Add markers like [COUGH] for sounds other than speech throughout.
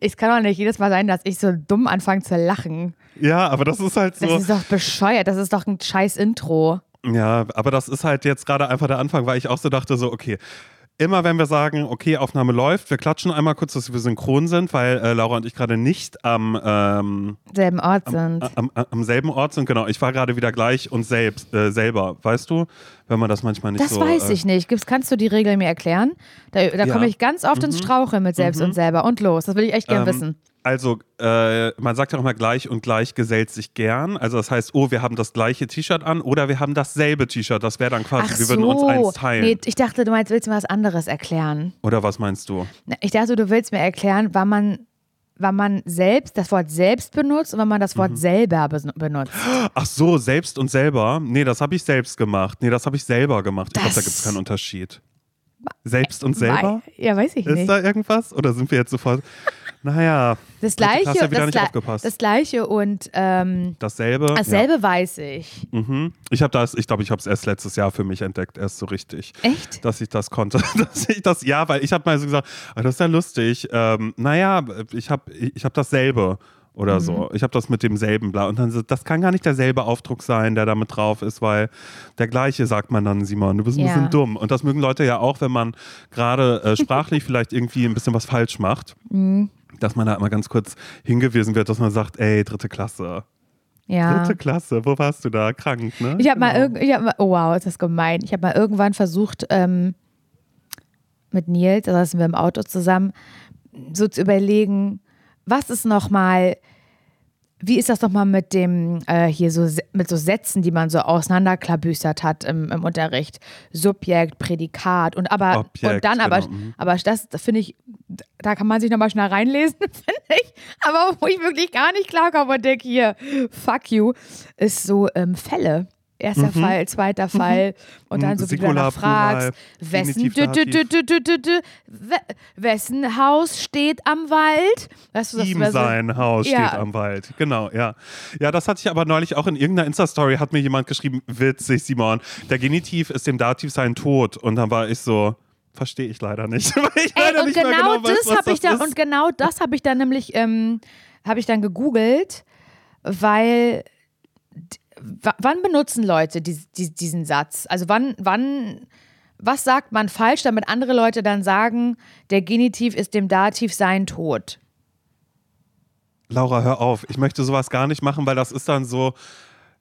Es kann doch nicht jedes Mal sein, dass ich so dumm anfange zu lachen. Ja, aber das ist halt so. Das ist doch bescheuert. Das ist doch ein scheiß Intro. Ja, aber das ist halt jetzt gerade einfach der Anfang, weil ich auch so dachte, so, okay, immer wenn wir sagen, okay, Aufnahme läuft, wir klatschen einmal kurz, dass wir synchron sind, weil äh, Laura und ich gerade nicht am ähm, selben Ort sind. Am, am, am, selben Ort sind, genau. Ich war gerade wieder gleich und selbst äh, selber, weißt du, wenn man das manchmal nicht das so. Das weiß äh, ich nicht. Gibt's, kannst du die Regel mir erklären? Da, da ja. komme ich ganz oft mhm. ins Straucheln mit selbst mhm. und selber und los. Das will ich echt gern ähm, wissen. Also, äh, man sagt ja auch immer gleich und gleich gesellt sich gern. Also, das heißt, oh, wir haben das gleiche T-Shirt an oder wir haben dasselbe T-Shirt. Das wäre dann quasi, Ach wir würden uns eins teilen. Nee, ich dachte, du meinst, willst mir was anderes erklären. Oder was meinst du? Ich dachte, du willst mir erklären, wann man wann man selbst das Wort selbst benutzt und wann man das Wort mhm. selber benutzt. Ach so, selbst und selber. Nee, das habe ich selbst gemacht. Nee, das habe ich selber gemacht. Ich glaube, da gibt es keinen Unterschied. Selbst und selber? Ja, weiß ich nicht. Ist da irgendwas? Oder sind wir jetzt sofort. Naja, das gleiche, das, das, gleiche und ähm, dasselbe. Dasselbe ja. weiß ich. Mhm. Ich habe das, ich glaube, ich habe es erst letztes Jahr für mich entdeckt, erst so richtig. Echt? Dass ich das konnte. [LAUGHS] dass ich das, ja, weil ich habe mal so gesagt, oh, das ist ja lustig. Ähm, naja, ich habe ich hab dasselbe oder mhm. so. Ich habe das mit demselben bla. Und dann so, das kann gar nicht derselbe Aufdruck sein, der damit drauf ist, weil der gleiche sagt man dann, Simon, du bist ein ja. bisschen dumm. Und das mögen Leute ja auch, wenn man gerade äh, sprachlich [LAUGHS] vielleicht irgendwie ein bisschen was falsch macht. Mhm dass man da immer ganz kurz hingewiesen wird, dass man sagt, ey, dritte Klasse. Ja. Dritte Klasse, wo warst du da? Krank, ne? Ich habe genau. mal, ich hab mal, oh wow, ist das gemein. Ich habe mal irgendwann versucht, ähm, mit Nils, da saßen wir im Auto zusammen, so zu überlegen, was ist nochmal wie ist das nochmal mit dem, äh, hier so, mit so Sätzen, die man so auseinanderklabüstert hat im, im Unterricht? Subjekt, Prädikat und aber, Objekt, und dann aber, genau. Mhm. aber das, das finde ich, da kann man sich nochmal schnell reinlesen, [LAUGHS] finde ich. Aber wo ich wirklich gar nicht klarkomme und denke, hier, fuck you, ist so ähm, Fälle. Erster mhm. Fall, zweiter mhm. Fall und dann so wie du fragst, wessen, wessen Haus steht am Wald? Weißt du, das Ihm sein Haus ja. steht am Wald, genau, ja. Ja, das hatte ich aber neulich auch in irgendeiner Insta-Story, hat mir jemand geschrieben, witzig, Simon, der Genitiv ist dem Dativ sein Tod und dann war ich so, verstehe ich leider nicht. [LAUGHS] ich Ey, und genau, genau das habe ich da, und genau das habe ich dann nämlich, ähm, habe ich dann gegoogelt, weil wann benutzen Leute die, die, diesen Satz? Also wann, wann, was sagt man falsch, damit andere Leute dann sagen, der Genitiv ist dem Dativ sein Tod? Laura, hör auf. Ich möchte sowas gar nicht machen, weil das ist dann so,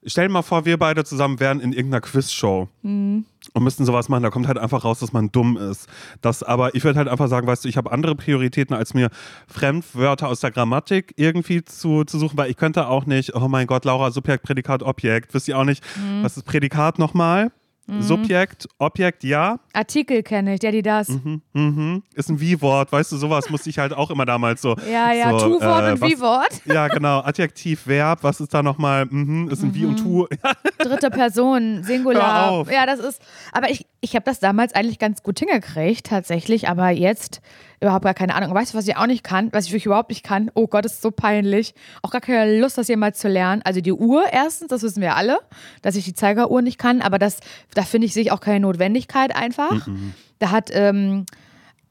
Stell dir mal vor, wir beide zusammen wären in irgendeiner Quizshow mhm. und müssten sowas machen. Da kommt halt einfach raus, dass man dumm ist. Das, aber ich würde halt einfach sagen, weißt du, ich habe andere Prioritäten, als mir Fremdwörter aus der Grammatik irgendwie zu, zu suchen, weil ich könnte auch nicht, oh mein Gott, Laura, Subjekt, Prädikat, Objekt. Wisst ihr auch nicht, mhm. was ist Prädikat nochmal? Mhm. Subjekt, Objekt, ja. Artikel kenne ich, der die das. Mhm, mhm. Ist ein Wie-Wort, weißt du, sowas musste ich halt auch immer damals so. Ja, ja, so, Tu-Wort äh, und Wie-Wort. [LAUGHS] Ja, genau. Adjektiv, Verb, was ist da nochmal? Mhm, ist ein Wie und Tu. [LAUGHS] Dritte Person, Singular. Hör auf. Ja, das ist. Aber ich, ich habe das damals eigentlich ganz gut hingekriegt, tatsächlich. Aber jetzt überhaupt gar keine Ahnung. weißt du, was ich auch nicht kann, was ich wirklich überhaupt nicht kann? Oh Gott, das ist so peinlich. Auch gar keine Lust, das jemals zu lernen. Also die Uhr erstens, das wissen wir alle, dass ich die Zeigeruhr nicht kann, aber das, da finde ich, sehe ich auch keine Notwendigkeit einfach. Mhm. Da hat, ähm,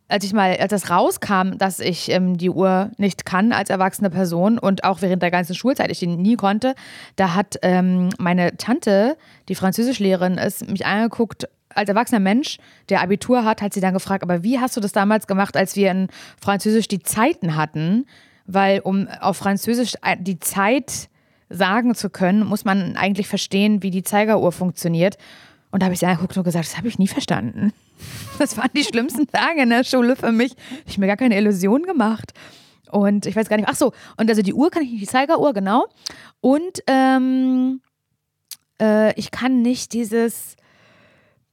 als ich mal, als das rauskam, dass ich ähm, die Uhr nicht kann als erwachsene Person und auch während der ganzen Schulzeit ich die nie konnte, da hat ähm, meine Tante, die Französischlehrerin ist, mich angeguckt als erwachsener Mensch, der Abitur hat, hat sie dann gefragt, aber wie hast du das damals gemacht, als wir in Französisch die Zeiten hatten? Weil um auf Französisch äh, die Zeit sagen zu können, muss man eigentlich verstehen, wie die Zeigeruhr funktioniert. Und da habe ich sie angeguckt und gesagt, das habe ich nie verstanden. [LAUGHS] Das waren die schlimmsten Tage in der Schule für mich. Ich habe mir gar keine Illusion gemacht. Und ich weiß gar nicht, ach so, und also die Uhr kann ich nicht, die Zeigeruhr, genau. Und ähm, äh, ich kann nicht dieses,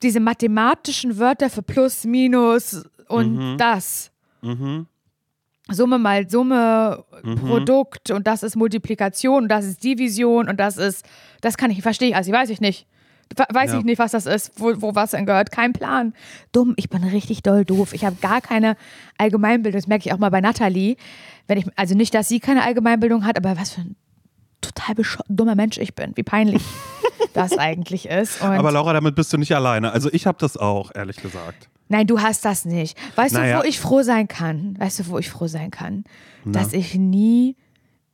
diese mathematischen Wörter für Plus, Minus und mhm. das. Mhm. Summe mal Summe, mhm. Produkt und das ist Multiplikation und das ist Division und das ist, das kann ich, verstehe ich, also weiß ich nicht. Weiß ja. ich nicht, was das ist, wo, wo was denn gehört. Kein Plan. Dumm, ich bin richtig doll doof. Ich habe gar keine Allgemeinbildung. Das merke ich auch mal bei Nathalie. Wenn ich, also nicht, dass sie keine Allgemeinbildung hat, aber was für ein total dummer Mensch ich bin. Wie peinlich [LAUGHS] das eigentlich ist. Und Aber Laura, damit bist du nicht alleine. Also ich habe das auch, ehrlich gesagt. Nein, du hast das nicht. Weißt Naja. du, wo ich froh sein kann? Weißt du, wo ich froh sein kann? Na. Dass ich nie,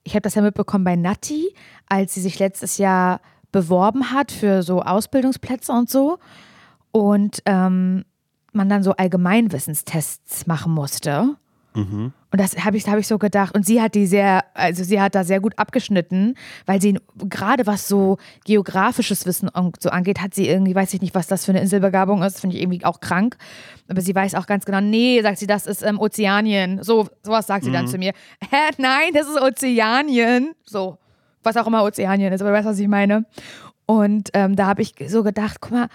ich habe das ja mitbekommen bei Natti, als sie sich letztes Jahr beworben hat für so Ausbildungsplätze und so. Und ähm, man dann so Allgemeinwissenstests machen musste. Mhm. Und das habe ich, hab ich so gedacht. Und sie hat die sehr, also sie hat da sehr gut abgeschnitten, weil sie gerade was so geografisches Wissen so angeht, hat sie irgendwie, weiß ich nicht, was das für eine Inselbegabung ist, finde ich irgendwie auch krank. Aber sie weiß auch ganz genau, nee, sagt sie, das ist ähm, Ozeanien. So, sowas sagt sie dann zu mir. Hä, nein, das ist Ozeanien. So, was auch immer Ozeanien ist, aber du weißt, was ich meine. Und ähm, da habe ich so gedacht, guck mal,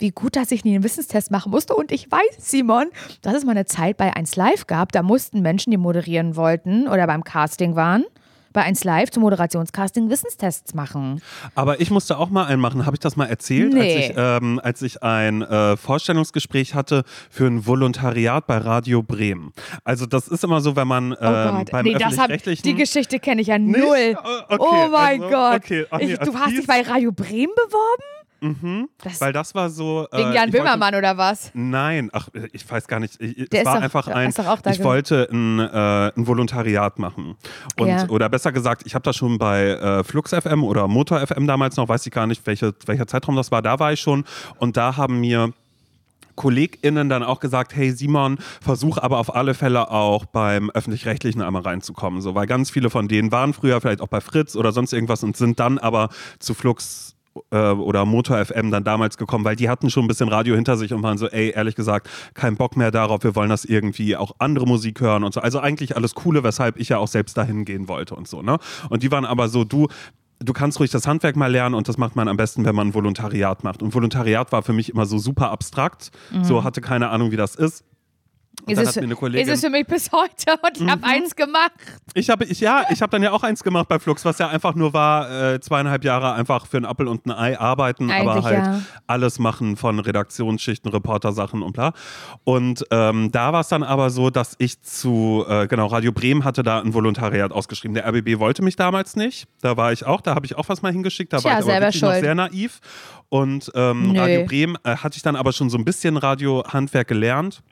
wie gut, dass ich nie einen Wissenstest machen musste. Und ich weiß, Simon, dass es mal eine Zeit bei 1 Live gab, da mussten Menschen, die moderieren wollten oder beim Casting waren, bei 1 Live zum Moderationscasting Wissenstests machen. Aber ich musste auch mal einen machen. Habe ich das mal erzählt, Nee. als, ich, ähm, als ich ein äh, Vorstellungsgespräch hatte für ein Volontariat bei Radio Bremen. Also das ist immer so, wenn man Oh ähm, Gott. beim Nee, öffentlich-rechtlichen... die Geschichte kenne ich ja Nicht? null. Oh, okay, oh mein also, Gott. okay. Ach nee, ich, du hast dich bei Radio Bremen beworben? Mhm, Das, weil das war so... äh, wegen Jan ich wollte- Böhmermann oder was? Nein, ach, ich weiß gar nicht. Ich, Der es ist war doch- einfach ein. Ich wollte ein, äh, ein Volontariat machen. Und, Ja. Oder besser gesagt, ich habe das schon bei äh, Flux FM oder Motor FM damals noch, weiß ich gar nicht, welche, welcher Zeitraum das war. Da war ich schon. Und da haben mir. KollegInnen dann auch gesagt, hey Simon, versuch aber auf alle Fälle auch beim Öffentlich-Rechtlichen einmal reinzukommen. So, weil ganz viele von denen waren früher vielleicht auch bei Fritz oder sonst irgendwas und sind dann aber zu Flux äh, oder Motor FM dann damals gekommen, weil die hatten schon ein bisschen Radio hinter sich und waren so, ey, ehrlich gesagt, kein Bock mehr darauf, wir wollen das irgendwie auch andere Musik hören und so. Also eigentlich alles Coole, weshalb ich ja auch selbst dahin gehen wollte und so, ne? Und die waren aber so, du, du kannst ruhig das Handwerk mal lernen und das macht man am besten, wenn man ein Volontariat macht. Und Volontariat war für mich immer so super abstrakt, so hatte keine Ahnung, wie das ist. Und Ist dann es, hat mir eine ist Kollegin, Mhm. es für mich bis [LAUGHS] heute und ich habe eins gemacht. ich habe, ich, ja, ich habe dann ja auch eins gemacht bei Flux, was ja einfach nur war, äh, zweieinhalb Jahre einfach für einen Appel und ein Ei arbeiten, aber Eigentlich, halt ja. alles machen von Redaktionsschichten, Reportersachen und bla. Und ähm, da war es dann aber so, dass ich zu, äh, genau, Radio Bremen hatte da ein Volontariat ausgeschrieben. Der RBB wollte mich damals nicht. Da war ich auch, da habe ich auch was mal hingeschickt. Da Tja, war ich aber noch sehr naiv. Und ähm. Radio Bremen äh, hatte ich dann aber schon so ein bisschen Radiohandwerk gelernt.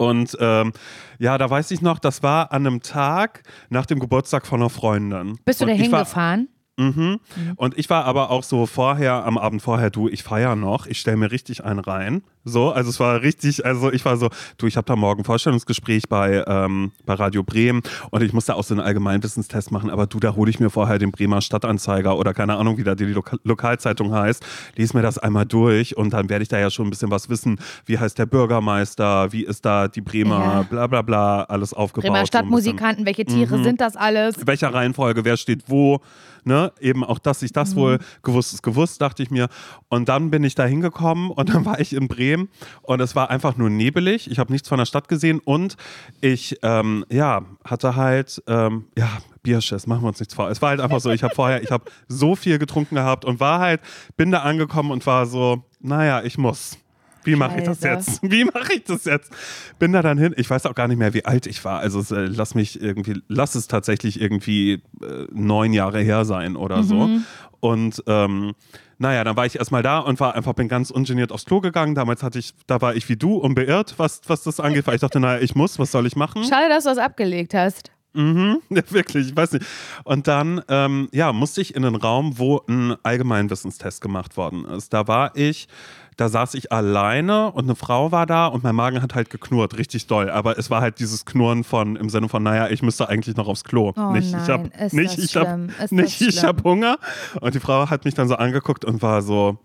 Und ähm, ja, da weiß ich noch, das war an einem Tag nach dem Geburtstag von einer Freundin. Bist du da hingefahren? Mhm. Und ich war aber auch so vorher, am Abend vorher, du, ich feier noch, ich stelle mir richtig einen rein. So, also es war richtig, also ich war so, du, ich habe da morgen Vorstellungsgespräch bei, ähm, bei Radio Bremen und ich muss da auch so einen Allgemeinwissenstest machen, aber du, da hole ich mir vorher den Bremer Stadtanzeiger oder keine Ahnung, wie da die Loka Lokalzeitung heißt, lies mir das einmal durch und dann werde ich da ja schon ein bisschen was wissen. Wie heißt der Bürgermeister, wie ist da die Bremer, Ja. bla bla bla, alles aufgebaut. Bremer so. Stadtmusikanten, welche Tiere Mhm. sind das alles? In welcher Reihenfolge, wer steht wo, ne? Eben auch, dass ich das wohl gewusst ist, gewusst, dachte ich mir. Und dann bin ich da hingekommen und dann war ich in Bremen und es war einfach nur nebelig. Ich habe nichts von der Stadt gesehen und ich, ähm, ja, hatte halt, ähm, ja, Bierschiss, machen wir uns nichts vor. Es war halt einfach so, ich habe vorher, ich habe so viel getrunken gehabt und war halt, bin da angekommen und war so, naja, ich muss. Wie mache ich das jetzt? Wie mache ich das jetzt? Bin da dann hin. Ich weiß auch gar nicht mehr, wie alt ich war. Also äh, lass mich irgendwie, lass es tatsächlich irgendwie äh, neun Jahre her sein oder so. Mhm. Und ähm, naja, dann war ich erstmal da und war einfach, bin ganz ungeniert aufs Klo gegangen. Damals hatte ich, da war ich wie du unbeirrt, was, was das angeht, weil ich dachte, naja, ich muss, was soll ich machen? Schade, dass du das abgelegt hast. Mhm, [LAUGHS] ja, wirklich, ich weiß nicht. Und dann, ähm, ja, musste ich in einen Raum, wo ein Allgemeinwissenstest gemacht worden ist. Da war ich, da saß ich alleine und eine Frau war da und mein Magen hat halt geknurrt, richtig doll. Aber es war halt dieses Knurren von, im Sinne von, naja, ich müsste eigentlich noch aufs Klo. Oh nicht, nein, ich hab, ist nicht, ich hab, schlimm, ist nicht, ich hab. Hunger. Und die Frau hat mich dann so angeguckt und war so,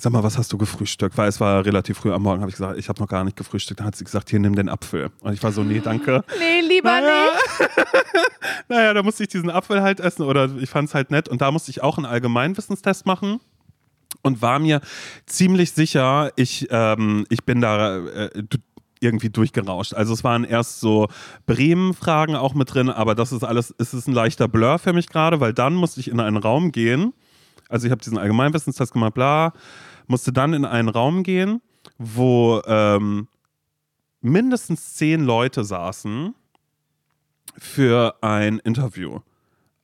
Sag mal, was hast du gefrühstückt? Weil es war relativ früh am Morgen, habe ich gesagt, ich habe noch gar nicht gefrühstückt. Dann hat sie gesagt, hier nimm den Apfel. Und ich war so, nee, danke. [LAUGHS] Nee, lieber Naja. nicht. [LAUGHS] naja, da musste ich diesen Apfel halt essen oder ich fand es halt nett. Und da musste ich auch einen Allgemeinwissenstest machen und war mir ziemlich sicher, ich, ähm, ich bin da äh, irgendwie durchgerauscht. Also es waren erst so Bremen-Fragen auch mit drin, aber das ist alles, es ist ein leichter Blur für mich gerade, weil dann musste ich in einen Raum gehen. Also ich habe diesen Allgemeinwissenstest gemacht, bla, musste dann in einen Raum gehen, wo ähm, mindestens zehn Leute saßen für ein Interview.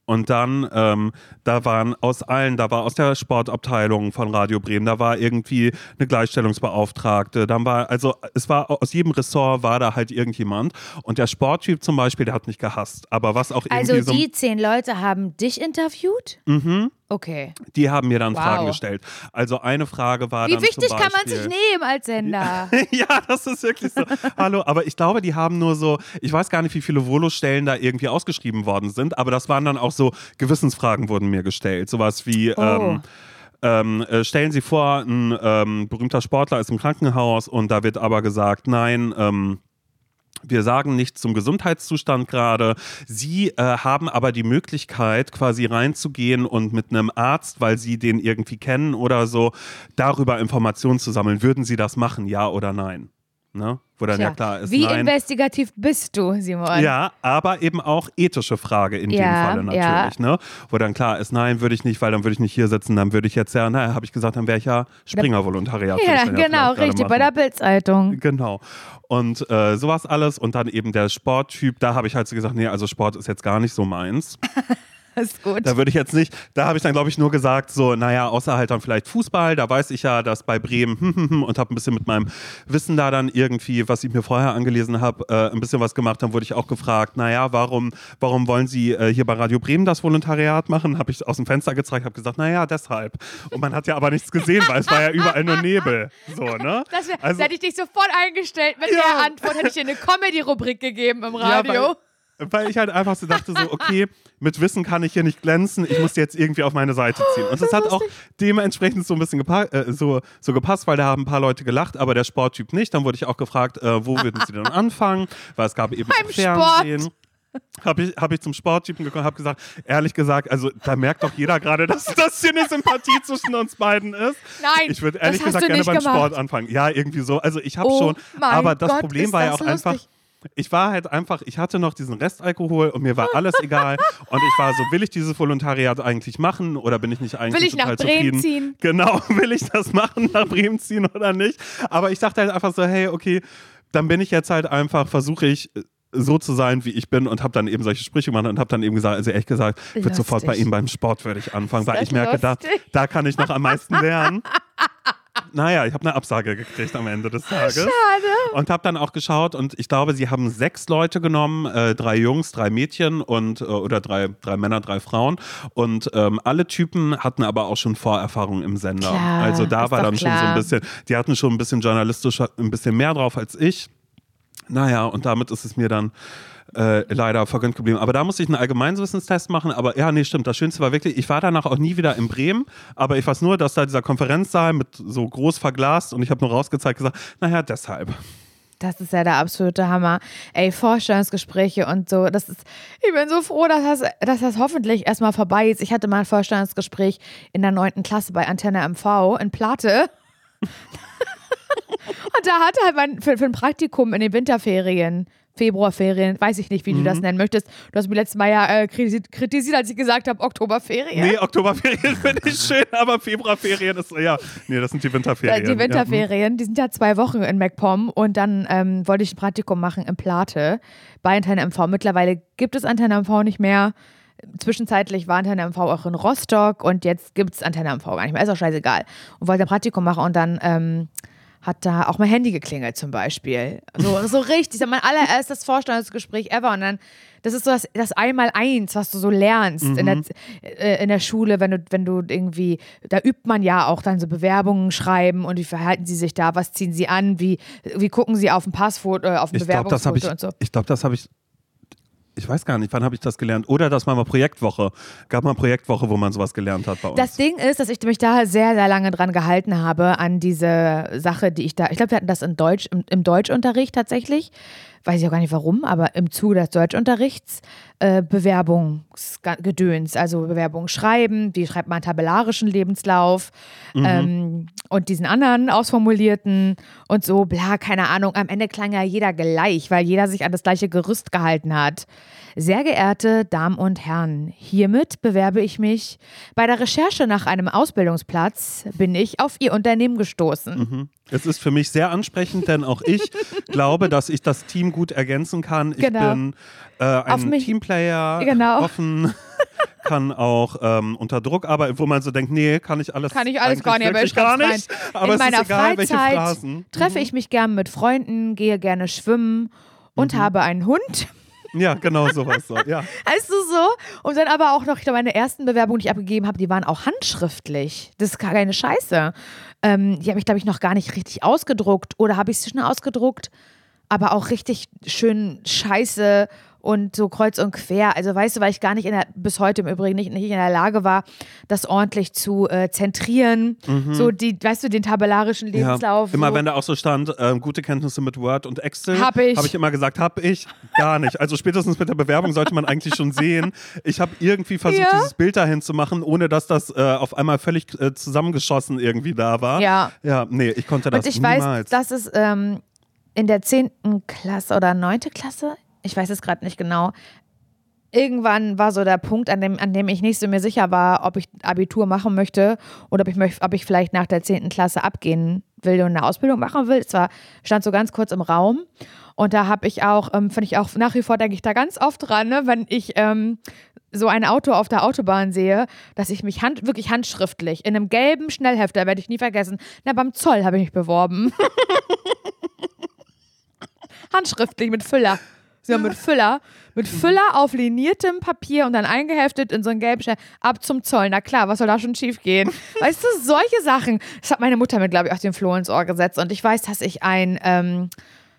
Und dann, ähm, da waren aus allen, da war aus der Sportabteilung von Radio Bremen, da war irgendwie eine Gleichstellungsbeauftragte, dann war, also es war aus jedem Ressort war da halt irgendjemand. Und der Sporttyp zum Beispiel, der hat mich gehasst. Aber was auch irgendwie. Also die so, zehn Leute haben dich interviewt? Mhm. Okay. Die haben mir dann Wow. Fragen gestellt. Also eine Frage war Wie dann wichtig zum kann man Beispiel, sich nehmen als Sender? [LAUGHS] ja, das ist wirklich so. Hallo, aber ich glaube, die haben nur so, ich weiß gar nicht, wie viele Volostellen da irgendwie ausgeschrieben worden sind, aber das waren dann auch so Gewissensfragen wurden mir gestellt. Sowas wie, Oh. ähm, ähm, äh, stellen Sie vor, ein ähm, berühmter Sportler ist im Krankenhaus und da wird aber gesagt, nein, ähm, wir sagen nichts zum Gesundheitszustand gerade. Sie äh, haben aber die Möglichkeit, quasi reinzugehen und mit einem Arzt, weil Sie den irgendwie kennen oder so, darüber Informationen zu sammeln. Würden Sie das machen, ja oder nein? Ne? Wo dann Tja, ja klar ist, Wie nein. investigativ bist du, Simon? Ja, aber eben auch ethische Frage in Ja, dem Falle ja. natürlich, ne? Wo dann klar ist, nein, würde ich nicht, weil dann würde ich nicht hier sitzen, dann würde ich jetzt ja, naja, habe ich gesagt, dann wäre ich ja Springer-Volontariat. Ja, ja genau, richtig, bei der Bildzeitung. Genau. Und äh, sowas alles und dann eben der Sporttyp, da habe ich halt so gesagt, nee, also Sport ist jetzt gar nicht so meins. [LAUGHS] [LAUGHS] Ist gut. Da würde ich jetzt nicht, da habe ich dann glaube ich nur gesagt, so, naja, außer halt dann vielleicht Fußball, da weiß ich ja, dass bei Bremen und habe ein bisschen mit meinem Wissen da dann irgendwie, was ich mir vorher angelesen habe, äh, ein bisschen was gemacht. Dann wurde ich auch gefragt, naja, warum, warum wollen Sie äh, hier bei Radio Bremen das Volontariat machen? Habe ich aus dem Fenster gezeigt, habe gesagt, naja, deshalb. Und man hat ja aber nichts gesehen, weil es war ja [LAUGHS] überall nur Nebel. So, ne? Das, wär, Also- hätte ich dich sofort eingestellt. Mit Ja. der Antwort hätte ich dir eine Comedy-Rubrik gegeben im Radio. Ja, weil, ich halt einfach so dachte, so, okay, mit Wissen kann ich hier nicht glänzen, ich muss jetzt irgendwie auf meine Seite ziehen. Und das hat auch dementsprechend so ein bisschen gepa äh, so, so gepasst, weil da haben ein paar Leute gelacht, aber der Sporttyp nicht. Dann wurde ich auch gefragt, äh, wo würden sie denn anfangen? Weil es gab eben Beim auch Fernsehen. Habe ich, hab ich zum Sporttypen gekommen, habe gesagt, ehrlich gesagt, also da merkt doch jeder gerade, dass das hier eine Sympathie zwischen uns beiden ist. Nein, Ich würde ehrlich gesagt gerne beim gemacht. Sport anfangen. Ja, irgendwie so. Also ich habe Oh schon, aber das Gott, Problem war ja das auch einfach, lustig. Ich war halt einfach, ich hatte noch diesen Restalkohol und mir war alles egal. Und ich war so, will ich dieses Volontariat eigentlich machen oder bin ich nicht eigentlich Will ich nach Bremen zufrieden? ziehen? Genau, [LAUGHS] will ich das machen, nach Bremen ziehen oder nicht? Aber ich dachte halt einfach so, hey, okay, dann bin ich jetzt halt einfach, versuche ich so zu sein, wie ich bin und habe dann eben solche Sprüche gemacht und habe dann eben gesagt, also ehrlich gesagt, ich würde sofort bei ihm beim Sport würde ich anfangen, weil ich merke, da, lustig? da kann ich noch am meisten lernen. [LAUGHS] Naja, ich habe eine Absage gekriegt am Ende des Tages. Schade. Und habe dann auch geschaut und ich glaube, sie haben sechs Leute genommen, äh, drei Jungs, drei Mädchen und äh, oder drei, drei Männer, drei Frauen. Und ähm, alle Typen hatten aber auch schon Vorerfahrung im Sender. Klar, also da war dann schon so ein bisschen, die hatten schon ein bisschen journalistisch ein bisschen mehr drauf als ich. Naja, und damit ist es mir dann äh, leider vergönnt geblieben. Aber da musste ich einen Allgemeinwissenstest machen. Aber ja, nee, stimmt. Das Schönste war wirklich, ich war danach auch nie wieder in Bremen. Aber ich weiß nur, dass da dieser Konferenzsaal mit so groß verglast und ich habe nur rausgezeigt gesagt, naja, deshalb. Das ist ja der absolute Hammer. Ey, Vorstellungsgespräche und so. Das ist, ich bin so froh, dass das, dass das hoffentlich erstmal vorbei ist. Ich hatte mal ein Vorstellungsgespräch in der neunten Klasse bei Antenne MV in Plate. [LAUGHS] und da hatte halt mein, für, für ein Praktikum in den Winterferien, Februarferien, weiß ich nicht, wie du Mhm. das nennen möchtest. Du hast mich letztes Mal ja äh, kritisiert, kritisiert, als ich gesagt habe, Oktoberferien. Nee, Oktoberferien [LAUGHS] finde ich schön, aber Februarferien ist, ja, nee, das sind die Ja, Winterferien. die Winterferien, die sind ja zwei Wochen in MacPom und dann ähm, wollte ich ein Praktikum machen in Plate bei Antenne MV. Mittlerweile gibt es Antenne MV nicht mehr. Zwischenzeitlich war Antenne MV auch in Rostock und jetzt gibt es Antenne MV gar nicht mehr. Ist auch scheißegal. Und wollte ein Praktikum machen und dann ähm, hat da auch mein Handy geklingelt zum Beispiel. So, so richtig, das mein allererstes Vorstellungsgespräch ever. Und dann, das ist so das, das Einmaleins, was du so lernst in, der, äh, in der Schule, wenn du, wenn du irgendwie, da übt man ja auch dann so Bewerbungen schreiben und wie verhalten sie sich da, was ziehen sie an, wie, wie gucken sie auf ein Passfoto, äh, auf ein Ich Bewerbungsfoto ich, und so. ich glaube, das habe ich, ich weiß gar nicht, wann habe ich das gelernt? Oder das war mal Projektwoche. Gab mal Projektwoche, wo man sowas gelernt hat bei uns. Das Ding ist, dass ich mich da sehr, sehr lange dran gehalten habe, an diese Sache, die ich da, ich glaube, wir hatten das in Deutsch, im, im Deutschunterricht tatsächlich, weiß ich auch gar nicht warum, aber im Zuge des Deutschunterrichts, äh, Bewerbungsgedöns, also Bewerbung schreiben, wie schreibt man einen tabellarischen Lebenslauf ähm, und diesen anderen ausformulierten und so, bla, keine Ahnung. Am Ende klang ja jeder gleich, weil jeder sich an das gleiche Gerüst gehalten hat. Sehr geehrte Damen und Herren, hiermit bewerbe ich mich. Bei der Recherche nach einem Ausbildungsplatz bin ich auf Ihr Unternehmen gestoßen. Es ist für mich sehr ansprechend, denn auch ich glaube, dass ich das Team gut ergänzen kann. Ich Genau. bin äh, ein mich- Teamplayer, Genau. offen, kann auch ähm, unter Druck arbeiten, wo man so denkt, nee, kann ich alles Kann ich alles gar nicht, aber ich gar nicht. Aber In meiner egal, Freizeit treffe ich mich gern mit Freunden, gehe gerne schwimmen und mhm. habe einen Hund. Ja, genau sowas so, ja. [LAUGHS] Weißt du so? Und dann aber auch noch, ich glaube, meine ersten Bewerbungen, die ich abgegeben habe, die waren auch handschriftlich. Das ist keine Scheiße. Ähm, die habe ich, glaube ich, noch gar nicht richtig ausgedruckt. Oder habe ich sie schon ausgedruckt? Aber auch richtig schön scheiße und so kreuz und quer. Also weißt du, weil ich gar nicht in der, bis heute im Übrigen nicht, nicht in der Lage war, das ordentlich zu äh, zentrieren. Mhm. So die, weißt du, den tabellarischen Lebenslauf. Ja. Immer so. wenn da auch so stand, äh, gute Kenntnisse mit Word und Excel. Habe ich. Habe ich immer gesagt, habe ich gar nicht. Also spätestens mit der Bewerbung sollte man eigentlich schon sehen. Ich habe irgendwie versucht, ja. dieses Bild dahin zu machen, ohne dass das äh, auf einmal völlig äh, zusammengeschossen irgendwie da war. Ja. Ja, nee, ich konnte das und ich niemals. weiß, dass es ähm, in der 10. Klasse oder 9. Klasse, ich weiß es gerade nicht genau. Irgendwann war so der Punkt, an dem, an dem ich nicht so mir sicher war, ob ich Abitur machen möchte oder ob ich, ob ich vielleicht nach der 10. Klasse abgehen will und eine Ausbildung machen will. Es war, stand so ganz kurz im Raum. Und da habe ich auch, ähm, finde ich auch nach wie vor, denke ich da ganz oft dran, ne, wenn ich ähm, so ein Auto auf der Autobahn sehe, dass ich mich hand, wirklich handschriftlich in einem gelben Schnellhefter, werde ich nie vergessen, na, beim Zoll habe ich mich beworben. [LAUGHS] handschriftlich mit Füller. So mit Füller, mit Füller auf liniertem Papier und dann eingeheftet in so ein gelben ab zum Zoll. Na klar, was soll da schon schief gehen? [LAUGHS] Weißt du, solche Sachen. Das hat meine Mutter mir, glaube ich, auch den Floh ins Ohr gesetzt. Und ich weiß, dass ich ein, ähm,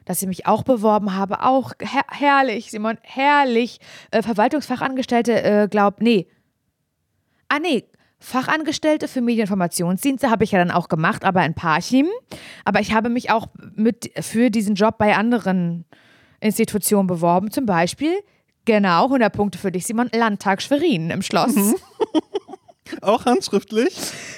dass ich mich auch beworben habe. Auch her herrlich, Simon, herrlich. Äh, Verwaltungsfachangestellte, äh, glaub, nee. Ah, nee, Fachangestellte für Medieninformationsdienste habe ich ja dann auch gemacht, aber in Parchim. Aber ich habe mich auch mit für diesen Job bei anderen Institution beworben, zum Beispiel, genau, 100 Punkte für dich, Simon, Landtag Schwerin im Schloss. Mhm. [LAUGHS] Auch handschriftlich?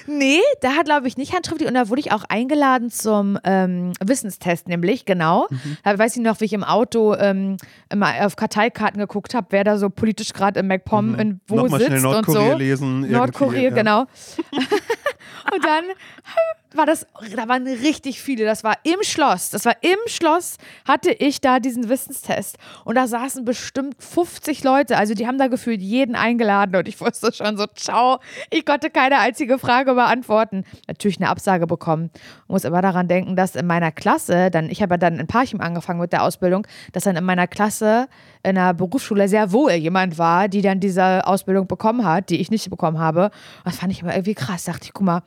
Nee, da hat, glaube ich, nicht handschriftlich. Und da wurde ich auch eingeladen zum ähm, Wissenstest, nämlich, genau. Mhm. Da weiß ich noch, wie ich im Auto ähm, immer auf Karteikarten geguckt habe, wer da so politisch gerade im MacPom mhm. in wo Nochmal sitzt schnell Nordkorea und so. lesen. Nordkorea, ja. genau. [LAUGHS] und dann [LAUGHS] war das, da waren richtig viele. Das war im Schloss. Das war im Schloss, hatte ich da diesen Wissenstest. Und da saßen bestimmt 50 Leute. Also die haben da gefühlt jeden eingeladen. Und ich wusste schon so, ciao, ich konnte keine einzige Frage beantworten. Natürlich eine Absage bekommen. Muss aber daran denken, dass in meiner Klasse, dann, ich habe ja dann in Parchim angefangen mit der Ausbildung, dass dann in meiner Klasse in der Berufsschule sehr wohl jemand war, die dann diese Ausbildung bekommen hat, die ich nicht bekommen habe. Das fand ich immer irgendwie krass. Dachte ich, guck mal,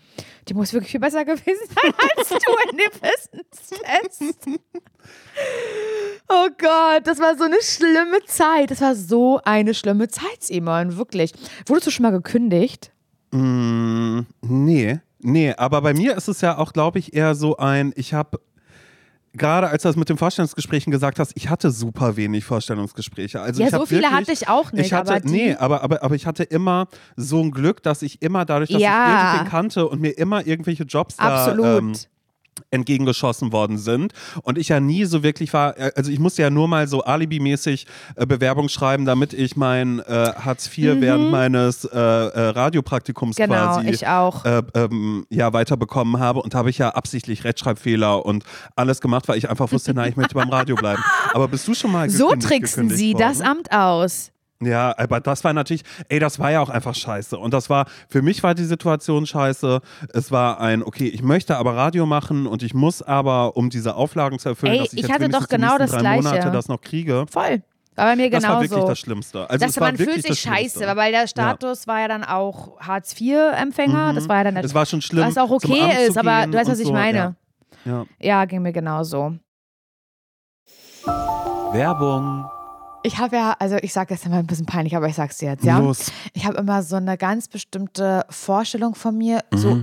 die muss wirklich viel besser gewesen sein [LAUGHS] als du in dem Wissenstest. Oh Gott, das war so eine schlimme Zeit. Das war so eine schlimme Zeit, Simon, wirklich. Wurdest du schon mal gekündigt? Mm, nee, nee, aber bei mir ist es ja auch, glaube ich, eher so ein, ich habe gerade als du das mit den Vorstellungsgesprächen gesagt hast, ich hatte super wenig Vorstellungsgespräche. Also ja, so viele wirklich, hatte ich auch nicht. Ich hatte, aber nee, aber, aber, aber ich hatte immer so ein Glück, dass ich immer dadurch, dass ja. ich irgendwen kannte und mir immer irgendwelche Jobs Absolut. da ähm, entgegengeschossen worden sind und ich ja nie so wirklich war, äh, also ich musste ja nur mal so alibimäßig äh, Bewerbung schreiben, damit ich mein äh, Hartz IV mhm. während meines äh, äh, Radiopraktikums genau, quasi ich auch. Äh, ähm, ja weiterbekommen habe und da habe ich ja absichtlich Rechtschreibfehler und alles gemacht, weil ich einfach wusste, nein, ich möchte beim Radio bleiben. [LAUGHS] Aber bist du schon mal So tricksen sie worden? das Amt aus. Ja, aber das war natürlich, ey, das war ja auch einfach scheiße. Und das war, für mich war die Situation scheiße. Es war ein, okay, ich möchte aber Radio machen und ich muss aber, um diese Auflagen zu erfüllen, ey, dass ich, ich jetzt hatte doch genau das drei Gleiche. Monate das noch kriege. Voll. War bei mir genauso. Das war wirklich das Schlimmste. Also das, es war man wirklich fühlt sich das scheiße, weil der Status ja. war ja dann auch Hartz-IV-Empfänger. Mhm. Das war ja dann das war schon schlimm. Was auch okay ist, aber du weißt, was ich so. meine. Ja. Ja. ja, ging mir genauso. Werbung. Ich habe ja, also ich sage jetzt immer ein bisschen peinlich, aber ich sag's dir jetzt, ja. Los. Ich habe immer so eine ganz bestimmte Vorstellung von mir, mhm. so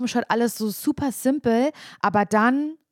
dem Shirt, alles so super simpel, aber dann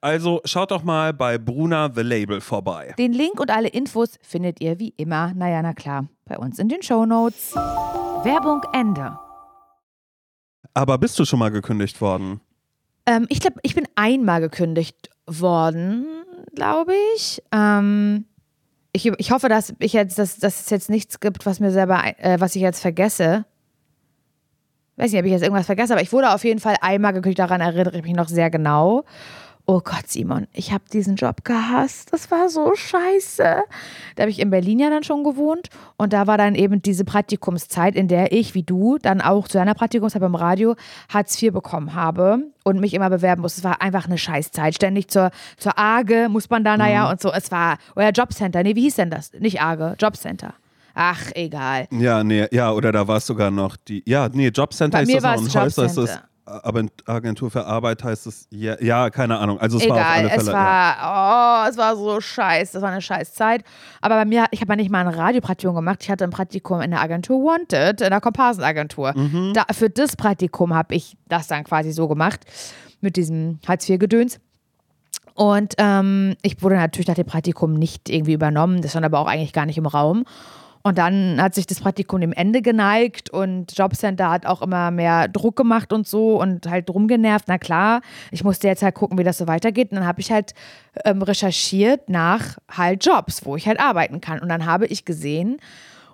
Also schaut doch mal bei Bruna The Label vorbei. Den Link und alle Infos findet ihr wie immer, naja, na klar, bei uns in den Shownotes. Werbung Ende. Aber bist du schon mal gekündigt worden? Ähm, ich glaube, ich bin einmal gekündigt worden, glaube ich. Ähm, ich. Ich hoffe, dass ich jetzt, dass, dass es jetzt nichts gibt, was mir selber, äh, was ich jetzt vergesse. Weiß nicht, ob ich jetzt irgendwas vergesse, aber ich wurde auf jeden Fall einmal gekündigt. Daran erinnere ich mich noch sehr genau. Oh Gott, Simon, ich habe diesen Job gehasst. Das war so scheiße. Da habe ich in Berlin ja dann schon gewohnt und da war dann eben diese Praktikumszeit, in der ich, wie du, dann auch zu deiner Praktikumszeit beim Radio Hartz IV bekommen habe und mich immer bewerben musste. Es war einfach eine Scheißzeit. Ständig zur, zur AGE muss man da, naja, und so. Es war, oder Jobcenter, nee, wie hieß denn das? Nicht AGE, Jobcenter. Ach, egal. Ja, nee, ja, oder da war es sogar noch die. Ja, nee, Jobcenter Bei ist das noch und es Häuser ist. Jobcenter. Aber Agentur für Arbeit heißt es, ja, ja keine Ahnung. Also es war auf Egal, alle Fälle. es ja. war, oh, es war so scheiße, das war eine scheiß Zeit. Aber bei mir, ich habe ja nicht mal ein Radiopraktikum gemacht, ich hatte ein Praktikum in der Agentur Wanted, in der Komparsenagentur. Mhm. Da, für das Praktikum habe ich das dann quasi so gemacht, mit diesem Hartz-IV-Gedöns. Und ähm, ich wurde natürlich nach dem Praktikum nicht irgendwie übernommen, das stand aber auch eigentlich gar nicht im Raum. Und dann hat sich das Praktikum dem Ende geneigt und Jobcenter hat auch immer mehr Druck gemacht und so und halt drum genervt. Na klar, ich musste jetzt halt gucken, wie das so weitergeht. Und dann habe ich halt ähm, recherchiert nach halt Jobs, wo ich halt arbeiten kann. Und dann habe ich gesehen,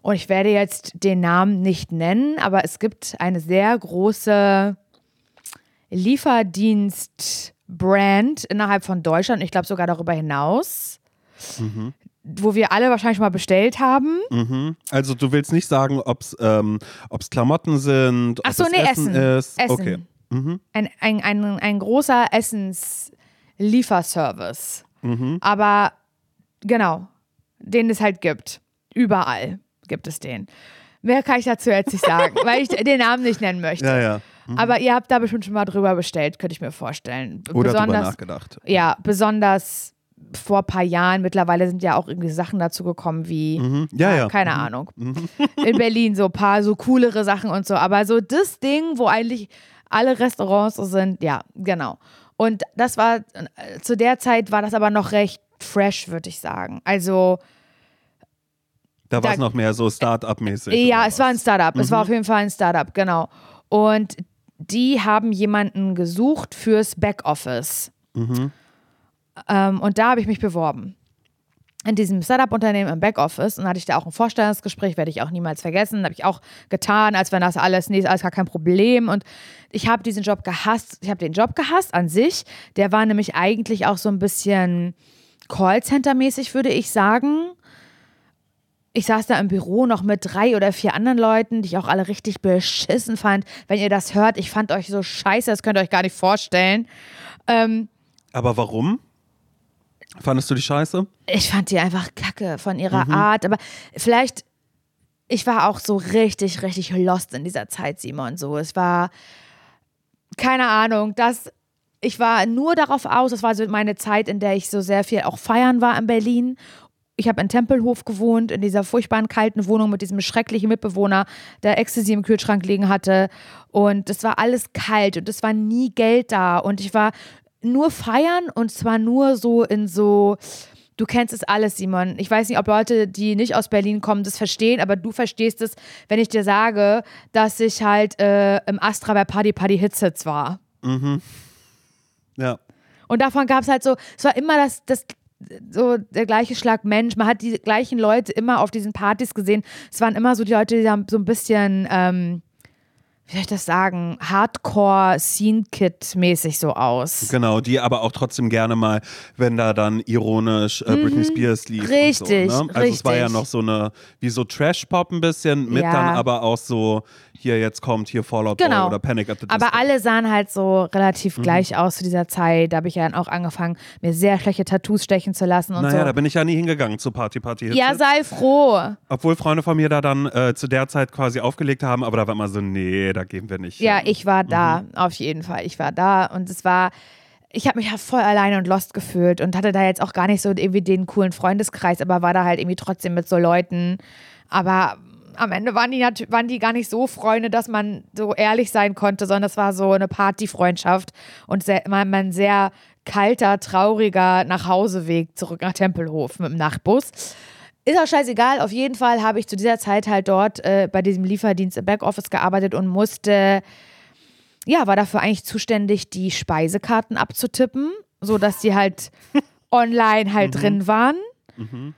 und ich werde jetzt den Namen nicht nennen, aber es gibt eine sehr große Lieferdienst-Brand innerhalb von Deutschland, ich glaube sogar darüber hinaus, wo wir alle wahrscheinlich mal bestellt haben. Mhm. Also du willst nicht sagen, ob es ähm, ob's Klamotten sind, Ach so, nee, Essen, Essen. ist. Essen. Okay. Mhm. Ein, ein, ein, ein großer Essenslieferservice. Mhm. Aber genau, den es halt gibt. Überall gibt es den. Mehr kann ich dazu jetzt nicht sagen, [LAUGHS] weil ich den Namen nicht nennen möchte. Ja, ja. Aber ihr habt da bestimmt schon mal drüber bestellt, könnte ich mir vorstellen. Oder drüber besonders, nachgedacht. ja, besonders vor ein paar Jahren. Mittlerweile sind ja auch irgendwie Sachen dazu gekommen wie, Mhm. Ja, ja. keine Ahnung. [LAUGHS] In Berlin so ein paar so coolere Sachen und so. Aber so das Ding, wo eigentlich alle Restaurants so sind, ja, genau. Und das war, äh, zu der Zeit war das aber noch recht fresh, würde ich sagen. Also, Da war es noch mehr so Start-up-mäßig. ja, es war ein? Startup. Es Mhm. war auf jeden Fall ein Startup, genau. Und die haben jemanden gesucht fürs Backoffice. Mhm. Ähm, und da habe ich mich beworben. In diesem Startup-Unternehmen im Backoffice. Und hatte ich da auch ein Vorstellungsgespräch, werde ich auch niemals vergessen. Habe ich auch getan, als wenn das alles, nee, ist alles gar kein Problem. Und ich habe diesen Job gehasst. Ich habe den Job gehasst an sich. Der war nämlich eigentlich auch so ein bisschen Callcenter-mäßig, würde ich sagen. Ich saß da im Büro noch mit drei oder vier anderen Leuten, die ich auch alle richtig beschissen fand. Wenn ihr das hört, ich fand euch so scheiße, das könnt ihr euch gar nicht vorstellen. Ähm, Aber warum? Fandest du die scheiße? Ich fand die einfach kacke von ihrer mhm. Art. Aber vielleicht, ich war auch so richtig, richtig lost in dieser Zeit, Simon. So, es war, keine Ahnung, das, ich war nur darauf aus, das war so meine Zeit, in der ich so sehr viel auch feiern war in Berlin ich habe in Tempelhof gewohnt, in dieser furchtbaren kalten Wohnung mit diesem schrecklichen Mitbewohner, der Ecstasy im Kühlschrank liegen hatte. Und es war alles kalt und es war nie Geld da. Und ich war nur feiern und zwar nur so in so. Du kennst es alles, Simon. Ich weiß nicht, ob Leute, die nicht aus Berlin kommen, das verstehen, aber du verstehst es, wenn ich dir sage, dass ich halt äh, im Astra bei Party Party Hits war. Mhm. Ja. Und davon gab es halt so, es war immer das, das so der gleiche Schlag Mensch. Man hat die gleichen Leute immer auf diesen Partys gesehen. Es waren immer so die Leute, die haben so ein bisschen, ähm, wie soll ich das sagen, Hardcore-Scene-Kit-mäßig so aus. Genau, die aber auch trotzdem gerne mal, wenn da dann ironisch äh, Britney mhm, Spears lief. Richtig, so, ne? Also richtig. es war ja noch so eine, wie so Trash-Pop ein bisschen, mit ja. dann aber auch so hier jetzt kommt hier Fallout genau. Boy oder Panic at the Disco. Aber alle sahen halt so relativ mhm. gleich aus zu dieser Zeit. Da habe ich ja dann auch angefangen, mir sehr schlechte Tattoos stechen zu lassen und naja, so. da bin ich ja nie hingegangen zu Party Party Hitze. Ja, sei froh. Obwohl Freunde von mir da dann äh, zu der Zeit quasi aufgelegt haben, aber da war immer so, nee, da gehen wir nicht. Ja, ich war da, mhm. auf jeden Fall. Ich war da und es war ich habe mich ja voll alleine und lost gefühlt und hatte da jetzt auch gar nicht so irgendwie den coolen Freundeskreis, aber war da halt irgendwie trotzdem mit so Leuten. Aber am Ende waren die, waren die gar nicht so Freunde, dass man so ehrlich sein konnte, sondern es war so eine Partyfreundschaft und sehr, man, man sehr kalter, trauriger Nachhauseweg zurück nach Tempelhof mit dem Nachtbus. Ist auch scheißegal. Auf jeden Fall habe ich zu dieser Zeit halt dort äh, bei diesem Lieferdienst im Backoffice gearbeitet und musste, ja, war dafür eigentlich zuständig, die Speisekarten abzutippen, sodass die halt [LAUGHS] online halt mhm. drin waren. Mhm.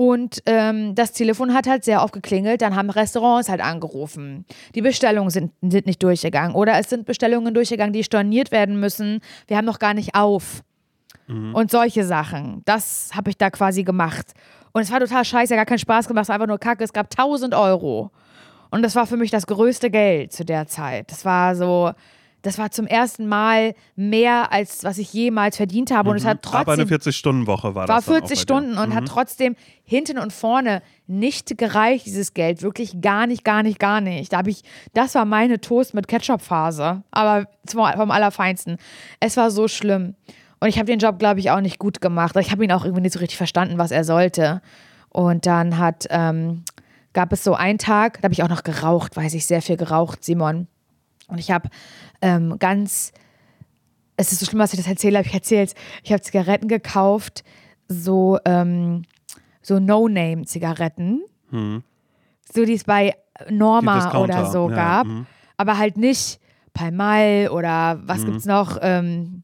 Und ähm, das Telefon hat halt sehr oft geklingelt, dann haben Restaurants halt angerufen. Die Bestellungen sind, sind nicht durchgegangen. Oder es sind Bestellungen durchgegangen, die storniert werden müssen. Wir haben noch gar nicht auf. Mhm. Und solche Sachen. Das habe ich da quasi gemacht. Und es war total scheiße, gar keinen Spaß gemacht, es war einfach nur Kacke. Es gab 1000 Euro. Und das war für mich das größte Geld zu der Zeit. Das war so, das war zum ersten Mal mehr, als was ich jemals verdient habe. Und es hat mhm. trotzdem. Aber eine 40-Stunden-Woche war, war das. War 40 Stunden und mhm. hat trotzdem hinten und vorne nicht gereicht, dieses Geld. Wirklich gar nicht, gar nicht, gar nicht. Da habe ich, das war meine Toast mit Ketchup-Phase. Aber vom Allerfeinsten. Es war so schlimm. Und ich habe den Job, glaube ich, auch nicht gut gemacht. Ich habe ihn auch irgendwie nicht so richtig verstanden, was er sollte. Und dann hat, ähm, gab es so einen Tag, da habe ich auch noch geraucht, weiß ich, sehr viel geraucht, Simon. Und ich habe ähm, ganz, es ist so schlimm, was ich das erzähle, habe ich erzählt, ich habe Zigaretten gekauft, so, ähm, so No-Name-Zigaretten, hm. so die es bei Norma oder so ja, gab, mh. aber halt nicht Palmal oder was hm. es noch, ähm,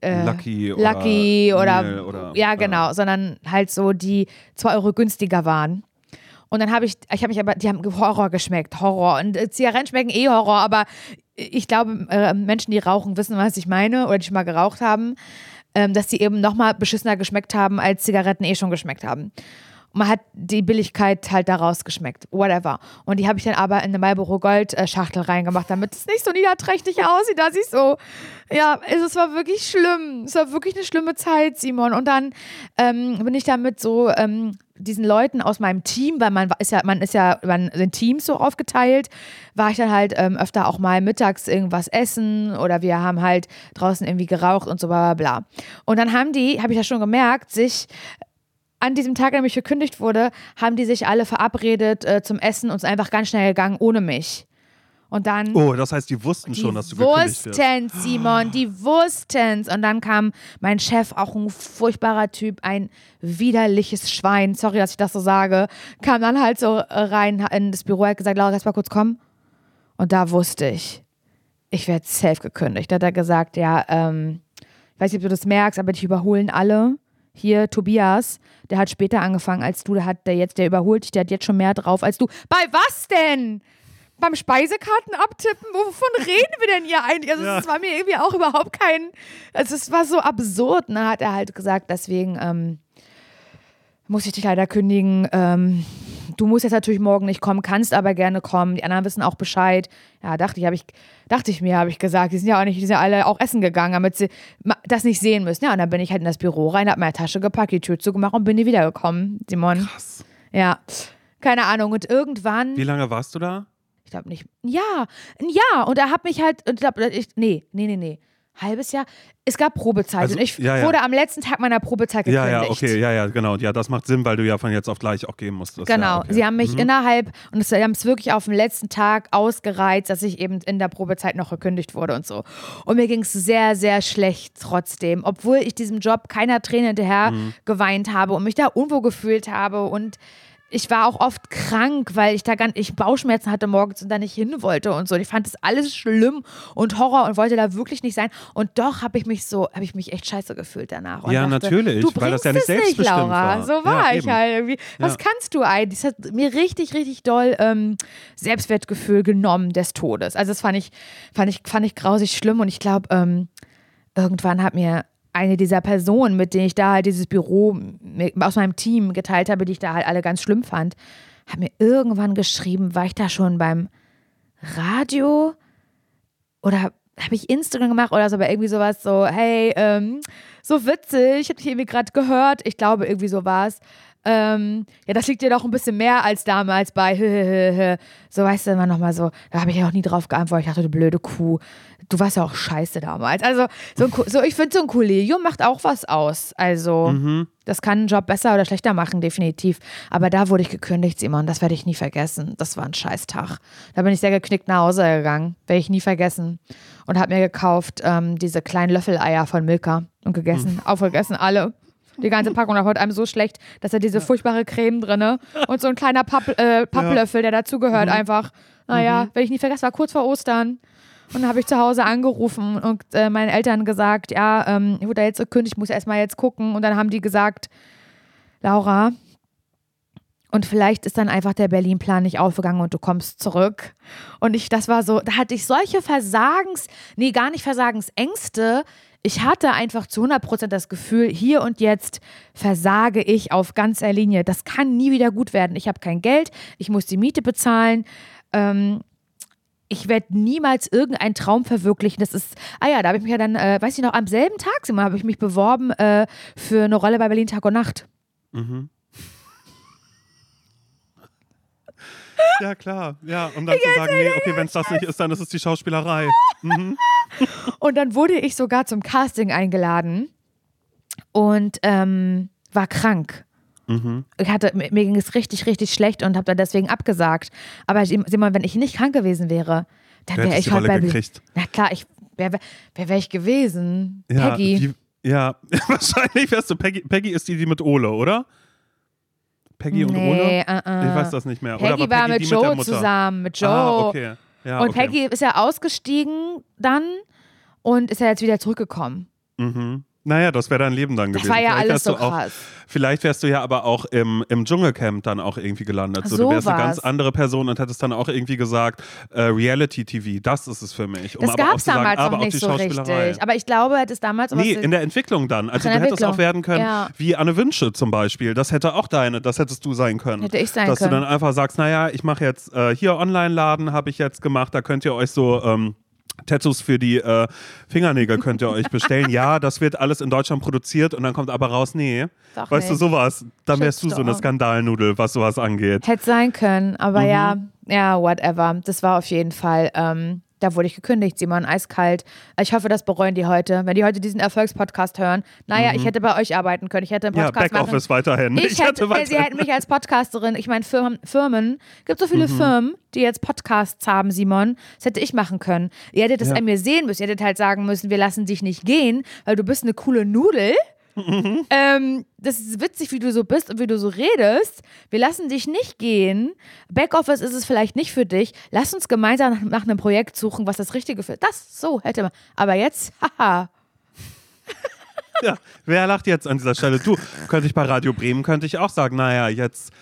äh, Lucky, Lucky oder, oder, oder, ja genau, ja. sondern halt so die zwei Euro günstiger waren. Und dann habe ich, ich habe mich aber, die haben Horror geschmeckt, Horror. Und äh, Zigaretten schmecken eh Horror, aber ich glaube, äh, Menschen, die rauchen, wissen, was ich meine oder die schon mal geraucht haben, ähm, dass die eben nochmal beschissener geschmeckt haben, als Zigaretten eh schon geschmeckt haben. Und man hat die Billigkeit halt daraus geschmeckt, whatever. Und die habe ich dann aber in eine Marlboro Gold äh, Schachtel reingemacht, damit es nicht so niederträchtig aussieht, dass ich so, ja, es war wirklich schlimm. Es war wirklich eine schlimme Zeit, Simon. Und dann ähm, bin ich damit so ähm, diesen Leuten aus meinem Team, weil man ist ja, man ist ja, man sind Teams so aufgeteilt, war ich dann halt ähm, öfter auch mal mittags irgendwas essen oder wir haben halt draußen irgendwie geraucht und so bla bla bla. Und dann haben die, habe ich ja schon gemerkt, sich an diesem Tag, an dem ich gekündigt wurde, haben die sich alle verabredet äh, zum Essen und sind einfach ganz schnell gegangen ohne mich. Und dann. Oh, das heißt, die wussten schon, dass du gekündigt wirst. Die wussten, Simon, die wussten Und dann kam mein Chef, auch ein furchtbarer Typ, ein widerliches Schwein, sorry, dass ich das so sage, kam dann halt so rein in das Büro, hat gesagt, Laura, kannst mal kurz kommen? Und da wusste ich, ich werde safe gekündigt. Da hat er gesagt, ja, ähm, ich weiß nicht, ob du das merkst, aber dich überholen alle. Hier, Tobias, der hat später angefangen als du, der hat der jetzt, der überholt dich, der hat jetzt schon mehr drauf als du. Bei was denn? Beim Speisekarten abtippen? Wovon reden wir denn hier eigentlich? Also, es ja. war mir irgendwie auch überhaupt kein. Also, es war so absurd. Ne, hat er halt gesagt, deswegen ähm, muss ich dich leider kündigen. Ähm, du musst jetzt natürlich morgen nicht kommen, kannst aber gerne kommen. Die anderen wissen auch Bescheid. Ja, dachte ich, habe ich, dachte ich mir, habe ich gesagt. Die sind ja auch nicht, die sind ja alle auch essen gegangen, damit sie das nicht sehen müssen. Ja, und dann bin ich halt in das Büro rein, habe meine Tasche gepackt, die Tür zugemacht und bin nie wiedergekommen, Simon. Krass. Ja, keine Ahnung. Und irgendwann. Wie lange warst du da? Ich glaube nicht. Ja, ja. Und er hat mich halt, ich glaub, ich, nee, nee, nee, nee halbes Jahr. Es gab Probezeit also, und ich ja, ja. wurde am letzten Tag meiner Probezeit gekündigt. Ja, ja, okay, ja, ja, genau. Ja, das macht Sinn, weil du ja von jetzt auf gleich auch gehen musstest. Genau. Ja, okay. Sie haben mich mhm. innerhalb, und sie haben es wirklich auf den letzten Tag ausgereizt, dass ich eben in der Probezeit noch gekündigt wurde und so. Und mir ging es sehr, sehr schlecht trotzdem, obwohl ich diesem Job keiner Träne hinterher mhm. geweint habe und mich da unwohl gefühlt habe und ich war auch oft krank, weil ich da ganz, ich Bauchschmerzen hatte morgens und da nicht hin wollte und so. Ich fand das alles schlimm und Horror und wollte da wirklich nicht sein. Und doch habe ich mich so, habe ich mich echt scheiße gefühlt danach. ja, dachte, natürlich, weil das ja nicht selbstbestimmt nicht, Laura. war. So war ja, ich halt irgendwie. Was ja. kannst du eigentlich? Das hat mir richtig, richtig doll ähm, Selbstwertgefühl genommen des Todes. Also das fand ich, fand ich, fand ich grausig schlimm und ich glaube, ähm, irgendwann hat mir eine dieser Personen, mit denen ich da halt dieses Büro aus meinem Team geteilt habe, die ich da halt alle ganz schlimm fand, hat mir irgendwann geschrieben, war ich da schon beim Radio? Oder habe ich Instagram gemacht oder so, aber irgendwie sowas so, hey, ähm, so witzig, ich habe dich irgendwie gerade gehört, ich glaube irgendwie so war es. Ähm, ja, das liegt dir doch ein bisschen mehr als damals bei so weißt du immer nochmal so, da habe ich ja auch nie drauf geantwortet, ich dachte, du blöde Kuh, du warst ja auch scheiße damals. Also, so, ein, so ich finde, so ein Kollegium macht auch was aus. Also, mhm. das kann einen Job besser oder schlechter machen, definitiv. Aber da wurde ich gekündigt, Simon, das werde ich nie vergessen. Das war ein Scheißtag. Da bin ich sehr geknickt nach Hause gegangen, werde ich nie vergessen. Und habe mir gekauft ähm, diese kleinen Löffeleier von Milka und gegessen, mhm. aufgegessen, alle. Die ganze Packung, da wurde einem so schlecht, dass er diese furchtbare Creme drinne und so ein kleiner Papp, äh, Papplöffel, der dazugehört, mhm. einfach. Naja, mhm. werde ich nie vergessen, war kurz vor Ostern. Und dann habe ich zu Hause angerufen und äh, meinen Eltern gesagt, ja, ähm, ich wurde jetzt gekündigt, ich muss erstmal jetzt gucken. Und dann haben die gesagt, Laura, und vielleicht ist dann einfach der Berlin-Plan nicht aufgegangen und du kommst zurück. Und ich, das war so, da hatte ich solche Versagens, nee, gar nicht Versagensängste. Ich hatte einfach zu 100% das Gefühl, hier und jetzt versage ich auf ganzer Linie. Das kann nie wieder gut werden. Ich habe kein Geld, ich muss die Miete bezahlen. Ähm, ich werde niemals irgendeinen Traum verwirklichen. Das ist, ah ja, da habe ich mich ja dann, äh, weiß ich noch, am selben Tag habe ich mich beworben äh, für eine Rolle bei Berlin Tag und Nacht. Mhm. Ja, klar. Ja, um dann zu sagen, nee, okay, wenn es das nicht ist, dann ist es die Schauspielerei. Mhm. [LAUGHS] Und dann wurde ich sogar zum Casting eingeladen und ähm, war krank. Mhm. Ich hatte, mir ging es richtig, richtig schlecht und habe dann deswegen abgesagt. Aber Simon, wenn ich nicht krank gewesen wäre, dann wäre ich halt bei. Gekriegt. Na klar, ich wer, wer wäre ich gewesen? Ja, Peggy. Wie, ja, [LAUGHS] wahrscheinlich wärst du Peggy. Peggy ist die, die mit Ole, oder? Peggy und nee, Ole? Uh -uh. Ich weiß das nicht mehr. Peggy, oder war, Peggy mit Joe mit zusammen, mit ah, Joe. Ah, okay. Ja, und okay. Peggy ist ja ausgestiegen dann und ist ja jetzt wieder zurückgekommen. Mhm. Naja, das wäre dein Leben dann gewesen. Das war ja vielleicht alles so auch, krass. Vielleicht wärst du ja aber auch im, im Dschungelcamp dann auch irgendwie gelandet. So, so du wärst was. eine ganz andere Person und hättest dann auch irgendwie gesagt, äh, Reality-TV, das ist es für mich. Um das gab es damals sagen, noch nicht so richtig. Aber ich glaube, hätte es damals... Nee, in der Entwicklung dann. Also du hättest auch werden können, ja. wie Anne Wünsche zum Beispiel. Das hätte auch deine, das hättest du sein können. Hätte ich sein Dass können. Dass du dann einfach sagst, naja, ich mache jetzt äh, hier Online-Laden, habe ich jetzt gemacht, da könnt ihr euch so... Ähm, Tattoos für die äh, Fingernägel könnt ihr euch bestellen. ja, das wird alles in Deutschland produziert und dann kommt aber raus, nee. Doch weißt nicht. du, sowas. Dann wärst du so eine Skandalnudel, was sowas angeht. Hätte sein können, aber mhm. ja, ja, whatever. Das war auf jeden Fall ähm, da wurde ich gekündigt, Simon, eiskalt. Ich hoffe, das bereuen die heute. Wenn die heute diesen Erfolgspodcast hören. Naja, mhm. ich hätte bei euch arbeiten können. Ich hätte einen Podcast ja, Backoffice weiterhin. Ich, ich hätte, hätte weiterhin. Sie hätten mich als Podcasterin, ich meine, Firmen, Firmen, gibt so viele mhm. Firmen, die jetzt Podcasts haben, Simon. Das hätte ich machen können. Ihr hättet das ja. an mir sehen müssen. Ihr hättet halt sagen müssen, wir lassen dich nicht gehen, weil du bist eine coole Nudel. Mhm. Ähm, das ist witzig, wie du so bist und wie du so redest. Wir lassen dich nicht gehen. Backoffice ist es vielleicht nicht für dich. Lass uns gemeinsam nach, nach einem Projekt suchen, was das Richtige für das so hätte man. Aber jetzt, [LAUGHS] haha. ja, wer lacht jetzt an dieser Stelle? Du, könnte ich bei Radio Bremen, könnte ich auch sagen, naja, jetzt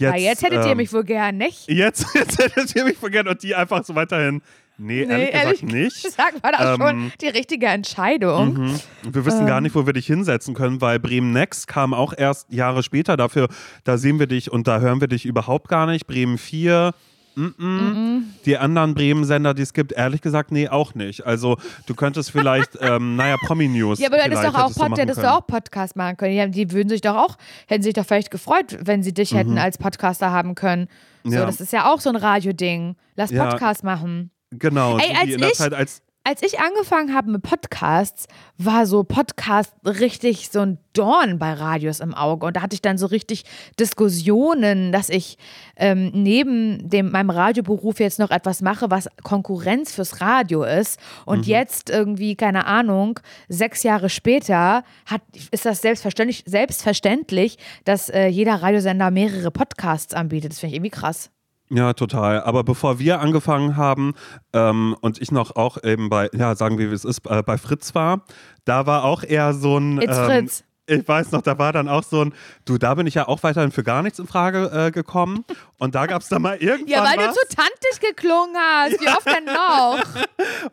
Jetzt, ja, jetzt hättet ähm, ihr mich wohl gern, nicht? Jetzt, [LAUGHS] jetzt hättet ihr mich voll gern und die einfach so weiterhin. Nee, Nee, ehrlich, gesagt nicht. [LAUGHS] gesagt war das Ähm, schon die richtige Entscheidung. Mhm. Wir wissen gar Ähm. nicht, wo wir dich hinsetzen können, weil Bremen Next kam auch erst Jahre später. Dafür, da sehen wir dich und da hören wir dich überhaupt gar nicht. Bremen 4. Mm -mm. Die anderen Bremen-Sender, die es gibt, ehrlich gesagt, nee, auch nicht. Also du könntest vielleicht, [LAUGHS] ähm, naja, Promi-News. Ja, aber du hättest doch auch, hättest du Pod, hättest du können. auch Podcast machen können. Ja, die würden sich doch auch, hätten sich doch vielleicht gefreut, wenn sie dich hätten als Podcaster haben können. So, Mhm. Ja. das ist ja auch so ein Radioding. Lass Ja. Podcast machen. Genau, Ey, als wie in der ich- Zeit, als Als ich angefangen habe mit Podcasts, war so Podcast richtig so ein Dorn bei Radios im Auge. Und da hatte ich dann so richtig Diskussionen, dass ich ähm, neben dem, meinem Radioberuf jetzt noch etwas mache, was Konkurrenz fürs Radio ist. Und jetzt irgendwie, keine Ahnung, sechs Jahre später hat, ist das selbstverständlich, selbstverständlich, dass äh, jeder Radiosender mehrere Podcasts anbietet. Das finde ich irgendwie krass. Ja, total. Aber bevor wir angefangen haben ähm, und ich noch auch eben bei, ja, sagen wir, wie es ist, äh, bei Fritz war, da war auch eher so ein. It's ähm, Fritz. Ich weiß noch, da war dann auch so ein, du, da bin ich ja auch weiterhin für gar nichts in Frage äh, gekommen. Und da gab es dann mal irgendwann. [LAUGHS] Ja, weil was. du zu tantig geklungen hast. Wie oft denn noch?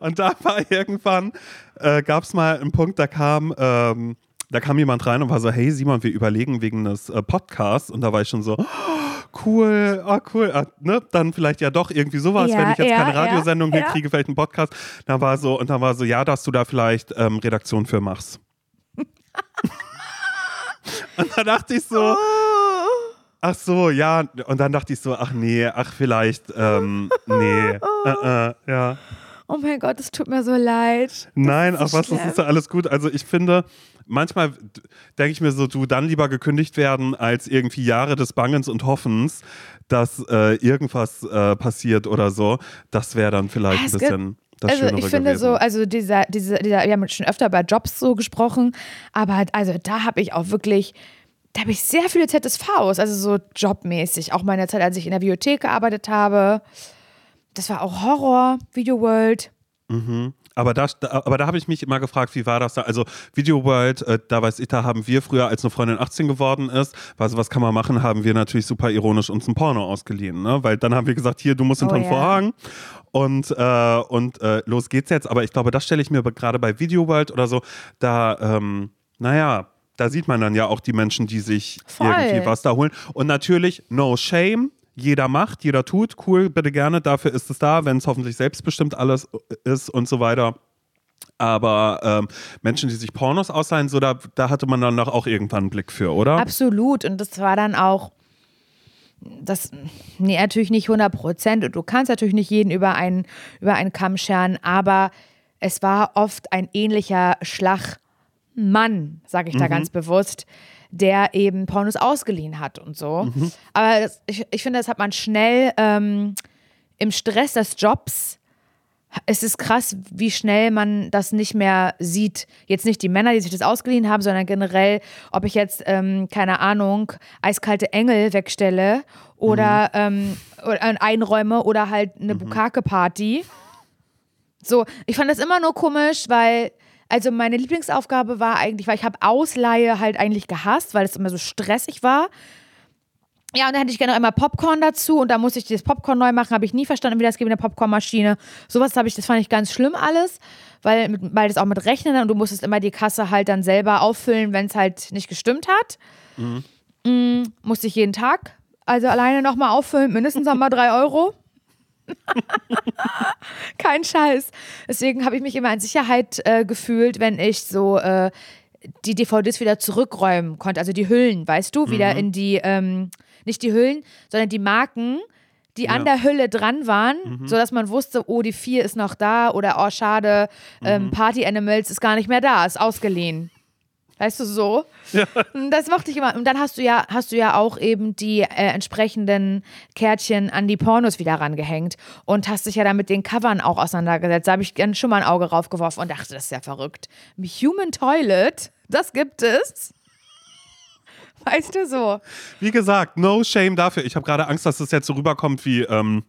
[LAUGHS] Und da war irgendwann, äh, gab es mal einen Punkt, da kam, ähm, da kam jemand rein und war so, hey Simon, wir überlegen wegen des äh, Podcasts. Und da war ich schon so, oh, cool, ah, cool. Ah, ne? Dann vielleicht ja doch irgendwie sowas, Ja, wenn ich jetzt ja, keine Radiosendung ja, hier kriege, vielleicht einen Podcast. Da war so, und dann war so, ja, dass du da vielleicht ähm, Redaktion für machst. [LAUGHS] und da dachte ich so, ach so, ja. Und dann dachte ich so, ach nee, ach vielleicht, ähm, nee, äh, äh, ja. Oh mein Gott, es tut mir so leid. Nein, ist ach so was, das ist ja alles gut. Also ich finde, manchmal denke ich mir so, du dann lieber gekündigt werden, als irgendwie Jahre des Bangens und Hoffens, dass äh, irgendwas äh, passiert oder so. Das wäre dann vielleicht Es ein bisschen das Also Schönere ich finde gewesen. so, also dieser, dieser, dieser, wir haben schon öfter bei Jobs so gesprochen, aber also da habe ich auch wirklich, da habe ich sehr viele ZSVs, also so jobmäßig. Auch meine Zeit, als ich in der Bibliothek gearbeitet habe. Das war auch Horror, Video World. Aber da, aber da habe ich mich immer gefragt, wie war das da? Also Video World, äh, da weiß ich, da haben wir früher, als eine Freundin 18 geworden ist, was kann man machen, haben wir natürlich super ironisch uns ein Porno ausgeliehen, ne? Weil dann haben wir gesagt, hier, du musst hinter Oh den ja. Vorhang und, äh, und äh, los geht's jetzt. Aber ich glaube, das stelle ich mir gerade bei Video World oder so, da, ähm, naja, da sieht man dann ja auch die Menschen, die sich Voll. irgendwie was da holen. Und natürlich, no shame. Jeder macht, jeder tut, cool, bitte gerne, dafür ist es da, wenn es hoffentlich selbstbestimmt alles ist und so weiter. Aber ähm, Menschen, die sich Pornos ausleihen, so da, da hatte man dann doch auch irgendwann einen Blick für, oder? Absolut. Und das war dann auch, das, nee, natürlich nicht 100 Prozent. Und du kannst natürlich nicht jeden über einen, über einen Kamm scheren, aber es war oft ein ähnlicher Schlagmann, sage ich da ganz bewusst, der eben Pornos ausgeliehen hat und so. Aber das, ich, ich finde, das hat man schnell ähm, im Stress des Jobs es ist krass, wie schnell man das nicht mehr sieht. Jetzt nicht die Männer, die sich das ausgeliehen haben, sondern generell, ob ich jetzt, ähm, keine Ahnung, eiskalte Engel wegstelle oder, ähm, oder einräume oder halt eine Bukake-Party. So, ich fand das immer nur komisch, weil, also meine Lieblingsaufgabe war eigentlich, weil ich habe Ausleihe halt eigentlich gehasst, weil es immer so stressig war. Ja, und dann hätte ich gerne noch einmal Popcorn dazu und da musste ich das Popcorn neu machen, habe ich nie verstanden, wie das geht mit der Popcornmaschine. Sowas habe ich, das fand ich ganz schlimm alles, weil, weil das auch mit Rechnen und du musstest immer die Kasse halt dann selber auffüllen, wenn es halt nicht gestimmt hat. Mm, musste ich jeden Tag, also alleine nochmal auffüllen, mindestens nochmal drei Euro. [LAUGHS] Kein Scheiß. Deswegen habe ich mich immer in Sicherheit äh, gefühlt, wenn ich so äh, die DVDs wieder zurückräumen konnte, also die Hüllen, weißt du, wieder in die, ähm, nicht die Hüllen, sondern die Marken, die an Ja. der Hülle dran waren, sodass man wusste, oh, die 4 ist noch da oder oh, schade, ähm, Party Animals ist gar nicht mehr da, ist ausgeliehen. Weißt du so? [LAUGHS] Das mochte ich immer. Und dann hast du ja, hast du ja auch eben die äh, entsprechenden Kärtchen an die Pornos wieder rangehängt und hast dich ja dann mit den Covern auch auseinandergesetzt. Da habe ich dann schon mal ein Auge raufgeworfen und dachte, das ist ja verrückt. Human Toilet, das gibt es. Weißt du so? Wie gesagt, no shame dafür. Ich habe gerade Angst, dass es jetzt so rüberkommt wie, ähm,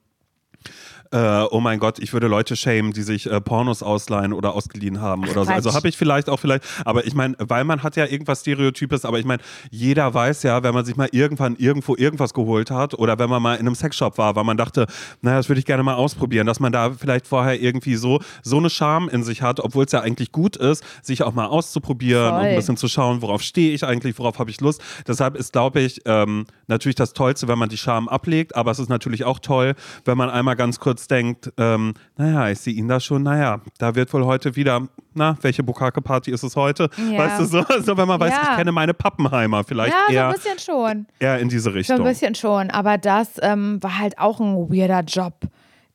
äh, oh mein Gott, ich würde Leute schämen, die sich äh, Pornos ausleihen oder ausgeliehen haben Ach, oder so. Also habe ich vielleicht auch vielleicht, aber ich meine, weil man hat ja irgendwas Stereotypes, aber ich meine, jeder weiß ja, wenn man sich mal irgendwann irgendwo irgendwas geholt hat oder wenn man mal in einem Sexshop war, weil man dachte, naja, das würde ich gerne mal ausprobieren, dass man da vielleicht vorher irgendwie so, so eine Scham in sich hat, obwohl es ja eigentlich gut ist, sich auch mal auszuprobieren Voll. und ein bisschen zu schauen, worauf stehe ich eigentlich, worauf habe ich Lust. Deshalb ist, glaube ich, ähm, natürlich das Tollste, wenn man die Scham ablegt, aber es ist natürlich auch toll, wenn man einmal ganz kurz denkt, ähm, naja, ich sehe ihn da schon, naja, da wird wohl heute wieder, na, welche Bukake-Party ist es heute? Ja. Weißt du, so, so wenn man weiß, ja. ich kenne meine Pappenheimer, vielleicht ja, eher, so ein bisschen schon. eher in diese Richtung. So ein bisschen schon, aber das ähm, war halt auch ein weirder Job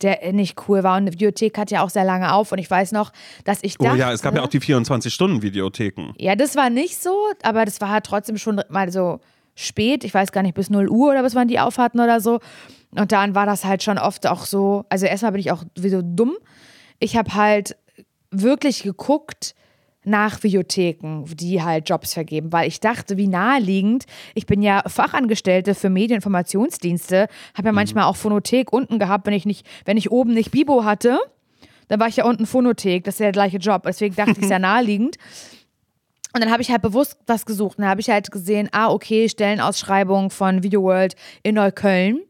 der nicht cool war. Und die Videothek hat ja auch sehr lange auf. Und ich weiß noch, dass ich dachte. Oh ja, es gab ja auch die [LAUGHS] 24-Stunden-Videotheken. Ja, das war nicht so, aber das war halt trotzdem schon mal so spät. Ich weiß gar nicht, bis 0 Uhr oder was wann die aufhatten oder so. Und dann war das halt schon oft auch so. Also erstmal bin ich auch wie so dumm. Ich habe halt wirklich geguckt, nach Videotheken, die halt Jobs vergeben, weil ich dachte, wie naheliegend, ich bin ja Fachangestellte für Medieninformationsdienste, habe ja mhm. manchmal auch Phonothek unten gehabt, wenn ich nicht, wenn ich oben nicht Bibo hatte, dann war ich ja unten Phonothek, das ist ja der gleiche Job, deswegen dachte ich, sehr [LAUGHS] naheliegend. Und dann habe ich halt bewusst was gesucht. Dann habe ich halt gesehen, ah, okay, Stellenausschreibung von Video World in Neukölln.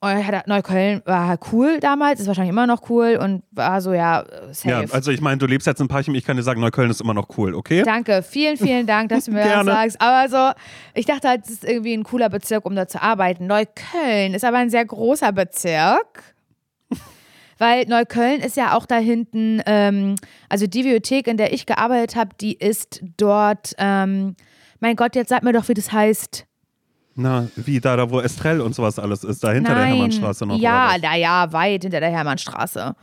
Neukölln war cool damals, ist wahrscheinlich immer noch cool und war so, ja, safe. Ja, also ich meine, du lebst jetzt in Parchim, ich kann dir sagen, Neukölln ist immer noch cool, okay? Danke, vielen, vielen Dank, dass du mir das sagst. Aber so, ich dachte halt, es ist irgendwie ein cooler Bezirk, um da zu arbeiten. Neukölln ist aber ein sehr großer Bezirk. Weil Neukölln ist ja auch da hinten, ähm, also die Bibliothek, in der ich gearbeitet habe, die ist dort, ähm, mein Gott, jetzt sag mir doch, wie das heißt. Na, wie da, da wo Estrell und sowas alles ist, da hinter Nein. der Hermannstraße noch. Ja, da ja, weit hinter der Hermannstraße.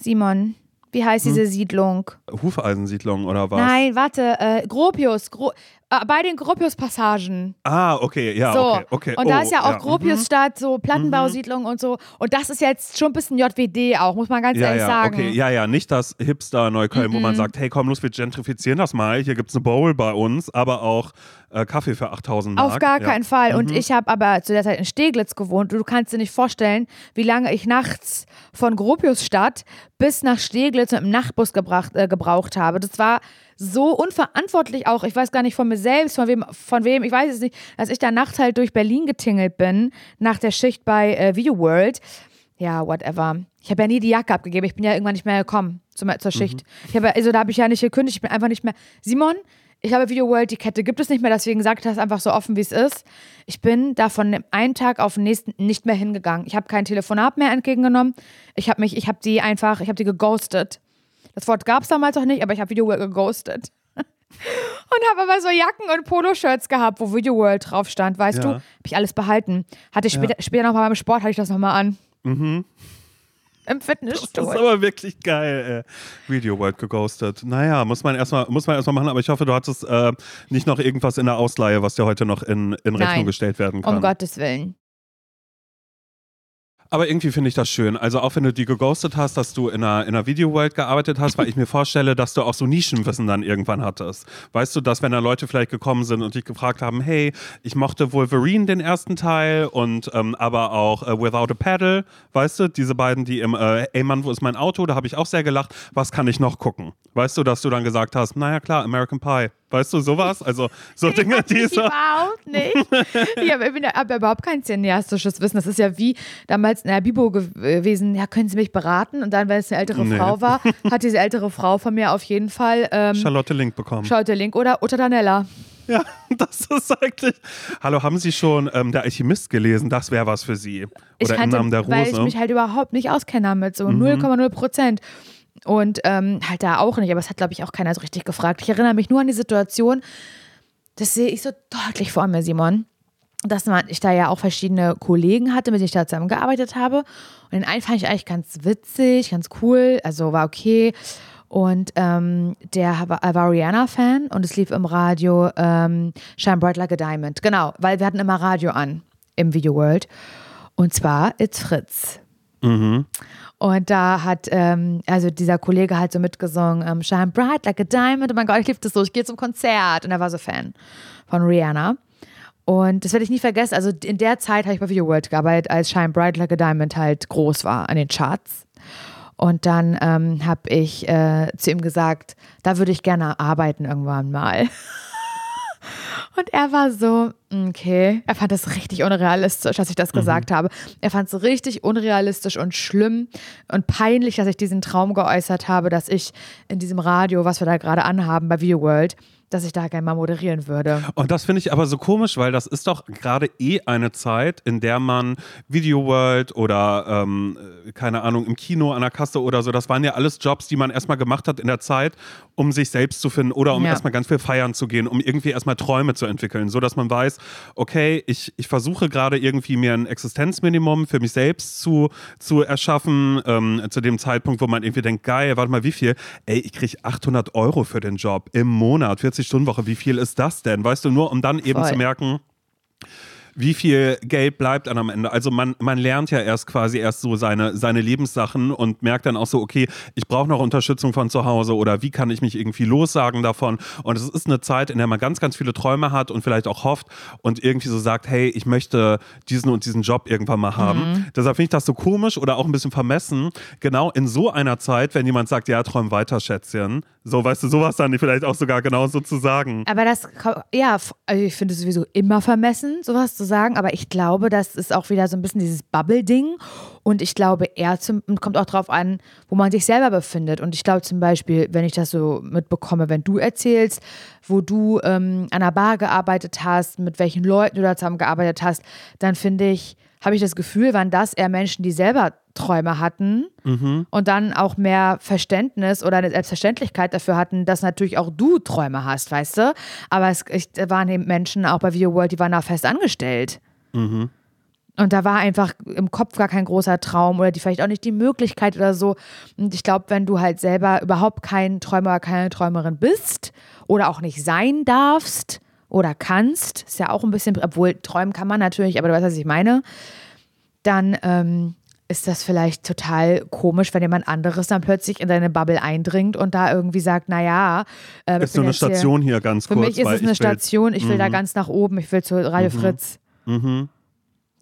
Simon, wie heißt hm? diese Siedlung? Hufeisensiedlung oder was? Nein, warte, äh, Gropius. Gro äh, bei den Gropius-Passagen. Ah, okay, ja, so. okay, okay. Und da ist ja auch ja. Gropiusstadt, mhm. so Plattenbausiedlung mhm. und so. Und das ist jetzt schon ein bisschen JWD auch, muss man ganz ja, ehrlich ja, sagen. Okay, ja, ja, nicht das Hipster Neukölln, mhm. wo man sagt, hey, komm, los, wir gentrifizieren das mal. Hier gibt es eine Bowl bei uns, aber auch äh, Kaffee für 8000 Mark. Auf gar keinen Fall. Und mhm. ich habe aber zu der Zeit in Steglitz gewohnt. Und du kannst dir nicht vorstellen, wie lange ich nachts von Gropiusstadt bis nach Steglitz mit dem Nachtbus gebracht, äh, gebraucht habe. Das war so unverantwortlich auch. Ich weiß gar nicht von mir selbst, von wem, von wem, ich weiß es nicht, dass ich da nachts halt durch Berlin getingelt bin, nach der Schicht bei äh, Video World. Ja, whatever. Ich habe ja nie die Jacke abgegeben. Ich bin ja irgendwann nicht mehr gekommen zum, zur Schicht. Mhm. Ich habe also da habe ich ja nicht gekündigt. Ich bin einfach nicht mehr. Simon, ich habe Video World, die Kette gibt es nicht mehr, deswegen ich das einfach so offen, wie es ist. Ich bin da von einem Tag auf den nächsten nicht mehr hingegangen. Ich habe kein Telefonat mehr entgegengenommen. Ich habe mich, ich habe die einfach, ich habe die geghostet. Das Wort gab es damals noch nicht, aber ich habe Video World geghostet. [LAUGHS] und habe aber so Jacken und Poloshirts gehabt, wo Video World drauf stand, weißt ja. du? Habe ich alles behalten. Hatte ich später, ja. später nochmal beim Sport, hatte ich das nochmal an. Mhm. Im Fitnessstudio. Das ist aber wirklich geil, ey. Video World geghostet. Naja, muss man erstmal erst machen, aber ich hoffe, du hattest äh, nicht noch irgendwas in der Ausleihe, was dir heute noch in, in Rechnung Nein, gestellt werden kann. Um Gottes Willen. Aber irgendwie finde ich das schön. Also auch wenn du die geghostet hast, dass du in einer, in einer Video-World gearbeitet hast, weil ich mir vorstelle, dass du auch so Nischenwissen dann irgendwann hattest. Weißt du, dass wenn da Leute vielleicht gekommen sind und dich gefragt haben, hey, ich mochte Wolverine den ersten Teil und ähm, aber auch äh, Without a Paddle, weißt du, diese beiden, die im, äh, ey Mann, wo ist mein Auto? Da habe ich auch sehr gelacht. Was kann ich noch gucken? Weißt du, dass du dann gesagt hast, naja klar, American Pie. Weißt du, sowas? Also so Dinge, die so. Überhaupt nicht. Ich habe hab überhaupt kein cineastisches Wissen. Das ist ja wie damals in der Bibo gewesen, ja, können Sie mich beraten? Und dann, wenn es eine ältere nee. Frau war, hat diese ältere Frau von mir auf jeden Fall ähm, Charlotte Link bekommen. Charlotte Link oder Uta Danella. Ja, [LAUGHS] das ist eigentlich. Hallo, haben Sie schon ähm, Der Alchemist gelesen? Das wäre was für Sie. Oder ich kannte, im Namen der Rose. Weil ich mich halt überhaupt nicht auskenne damit, so 0,0 mhm. Prozent. Und ähm, halt da auch nicht, aber es hat, glaube ich, auch keiner so richtig gefragt. Ich erinnere mich nur an die Situation, das sehe ich so deutlich vor mir, Simon, dass man, ich da ja auch verschiedene Kollegen hatte, mit denen ich da zusammengearbeitet habe. Und den einen fand ich eigentlich ganz witzig, ganz cool, also war okay. Und ähm, der war, war Rihanna-Fan und es lief im Radio ähm, Shine Bright Like a Diamond. Genau, weil wir hatten immer Radio an im Video World. Und zwar It's Fritz. Mhm. Und da hat, ähm, also dieser Kollege halt so mitgesungen, ähm, Shine Bright Like a Diamond. Oh mein Gott, ich liebe das so, ich gehe zum Konzert. Und er war so Fan von Rihanna. Und das werde ich nie vergessen. Also in der Zeit habe ich bei Video World gearbeitet, als Shine Bright Like a Diamond halt groß war an den Charts. Und dann ähm, habe ich äh, zu ihm gesagt, da würde ich gerne arbeiten irgendwann mal. [LAUGHS] Und er war so, okay, er fand das richtig unrealistisch, dass ich das mhm. gesagt habe. Er fand es richtig unrealistisch und schlimm und peinlich, dass ich diesen Traum geäußert habe, dass ich in diesem Radio, was wir da gerade anhaben bei Video World, dass ich da gerne mal moderieren würde. Und das finde ich aber so komisch, weil das ist doch gerade eh eine Zeit, in der man Video World oder ähm, keine Ahnung, im Kino an der Kasse oder so, das waren ja alles Jobs, die man erstmal gemacht hat in der Zeit, um sich selbst zu finden oder um ja. erstmal ganz viel feiern zu gehen, um irgendwie erstmal Träume zu entwickeln, so dass man weiß, okay, ich, ich versuche gerade irgendwie mir ein Existenzminimum für mich selbst zu, zu erschaffen, ähm, zu dem Zeitpunkt, wo man irgendwie denkt, geil, warte mal, wie viel? Ey, ich kriege 800 Euro für den Job im Monat, 40-Stunden-Woche, wie viel ist das denn? Weißt du, nur um dann eben Voll. zu merken, wie viel Geld bleibt dann am Ende? Also man, man lernt ja erst quasi erst so seine, seine Lebenssachen und merkt dann auch so, okay, ich brauche noch Unterstützung von zu Hause oder wie kann ich mich irgendwie lossagen davon? Und es ist eine Zeit, in der man ganz, ganz viele Träume hat und vielleicht auch hofft und irgendwie so sagt, hey, ich möchte diesen und diesen Job irgendwann mal haben. Mhm. Deshalb finde ich das so komisch oder auch ein bisschen vermessen, genau in so einer Zeit, wenn jemand sagt, ja, träum weiter, Schätzchen. So, weißt du, sowas dann vielleicht auch sogar genauso zu sagen. Aber das, ja, also ich finde es sowieso immer vermessen, sowas zu sagen, aber ich glaube, das ist auch wieder so ein bisschen dieses Bubble-Ding. Und ich glaube, er kommt auch drauf an, wo man sich selber befindet. Und ich glaube zum Beispiel, wenn ich das so mitbekomme, wenn du erzählst, wo du ähm, an einer Bar gearbeitet hast, mit welchen Leuten du da zusammen gearbeitet hast, dann finde ich, habe ich das Gefühl, waren das eher Menschen, die selber Träume hatten mhm. und dann auch mehr Verständnis oder eine Selbstverständlichkeit dafür hatten, dass natürlich auch du Träume hast, weißt du? Aber es ich, waren eben Menschen auch bei Video World, die waren da fest angestellt. Mhm. Und da war einfach im Kopf gar kein großer Traum oder die vielleicht auch nicht die Möglichkeit oder so. Und ich glaube, wenn du halt selber überhaupt kein Träumer oder keine Träumerin bist oder auch nicht sein darfst, oder kannst, ist ja auch ein bisschen, obwohl träumen kann man natürlich, aber du weißt, was ich meine, dann ähm, ist das vielleicht total komisch, wenn jemand anderes dann plötzlich in deine Bubble eindringt und da irgendwie sagt, naja, äh, ist so eine Station hier, hier ganz für kurz. Für mich ist es eine Station, ich will mhm. da ganz nach oben, ich will zu Radio mhm. Fritz. Mhm.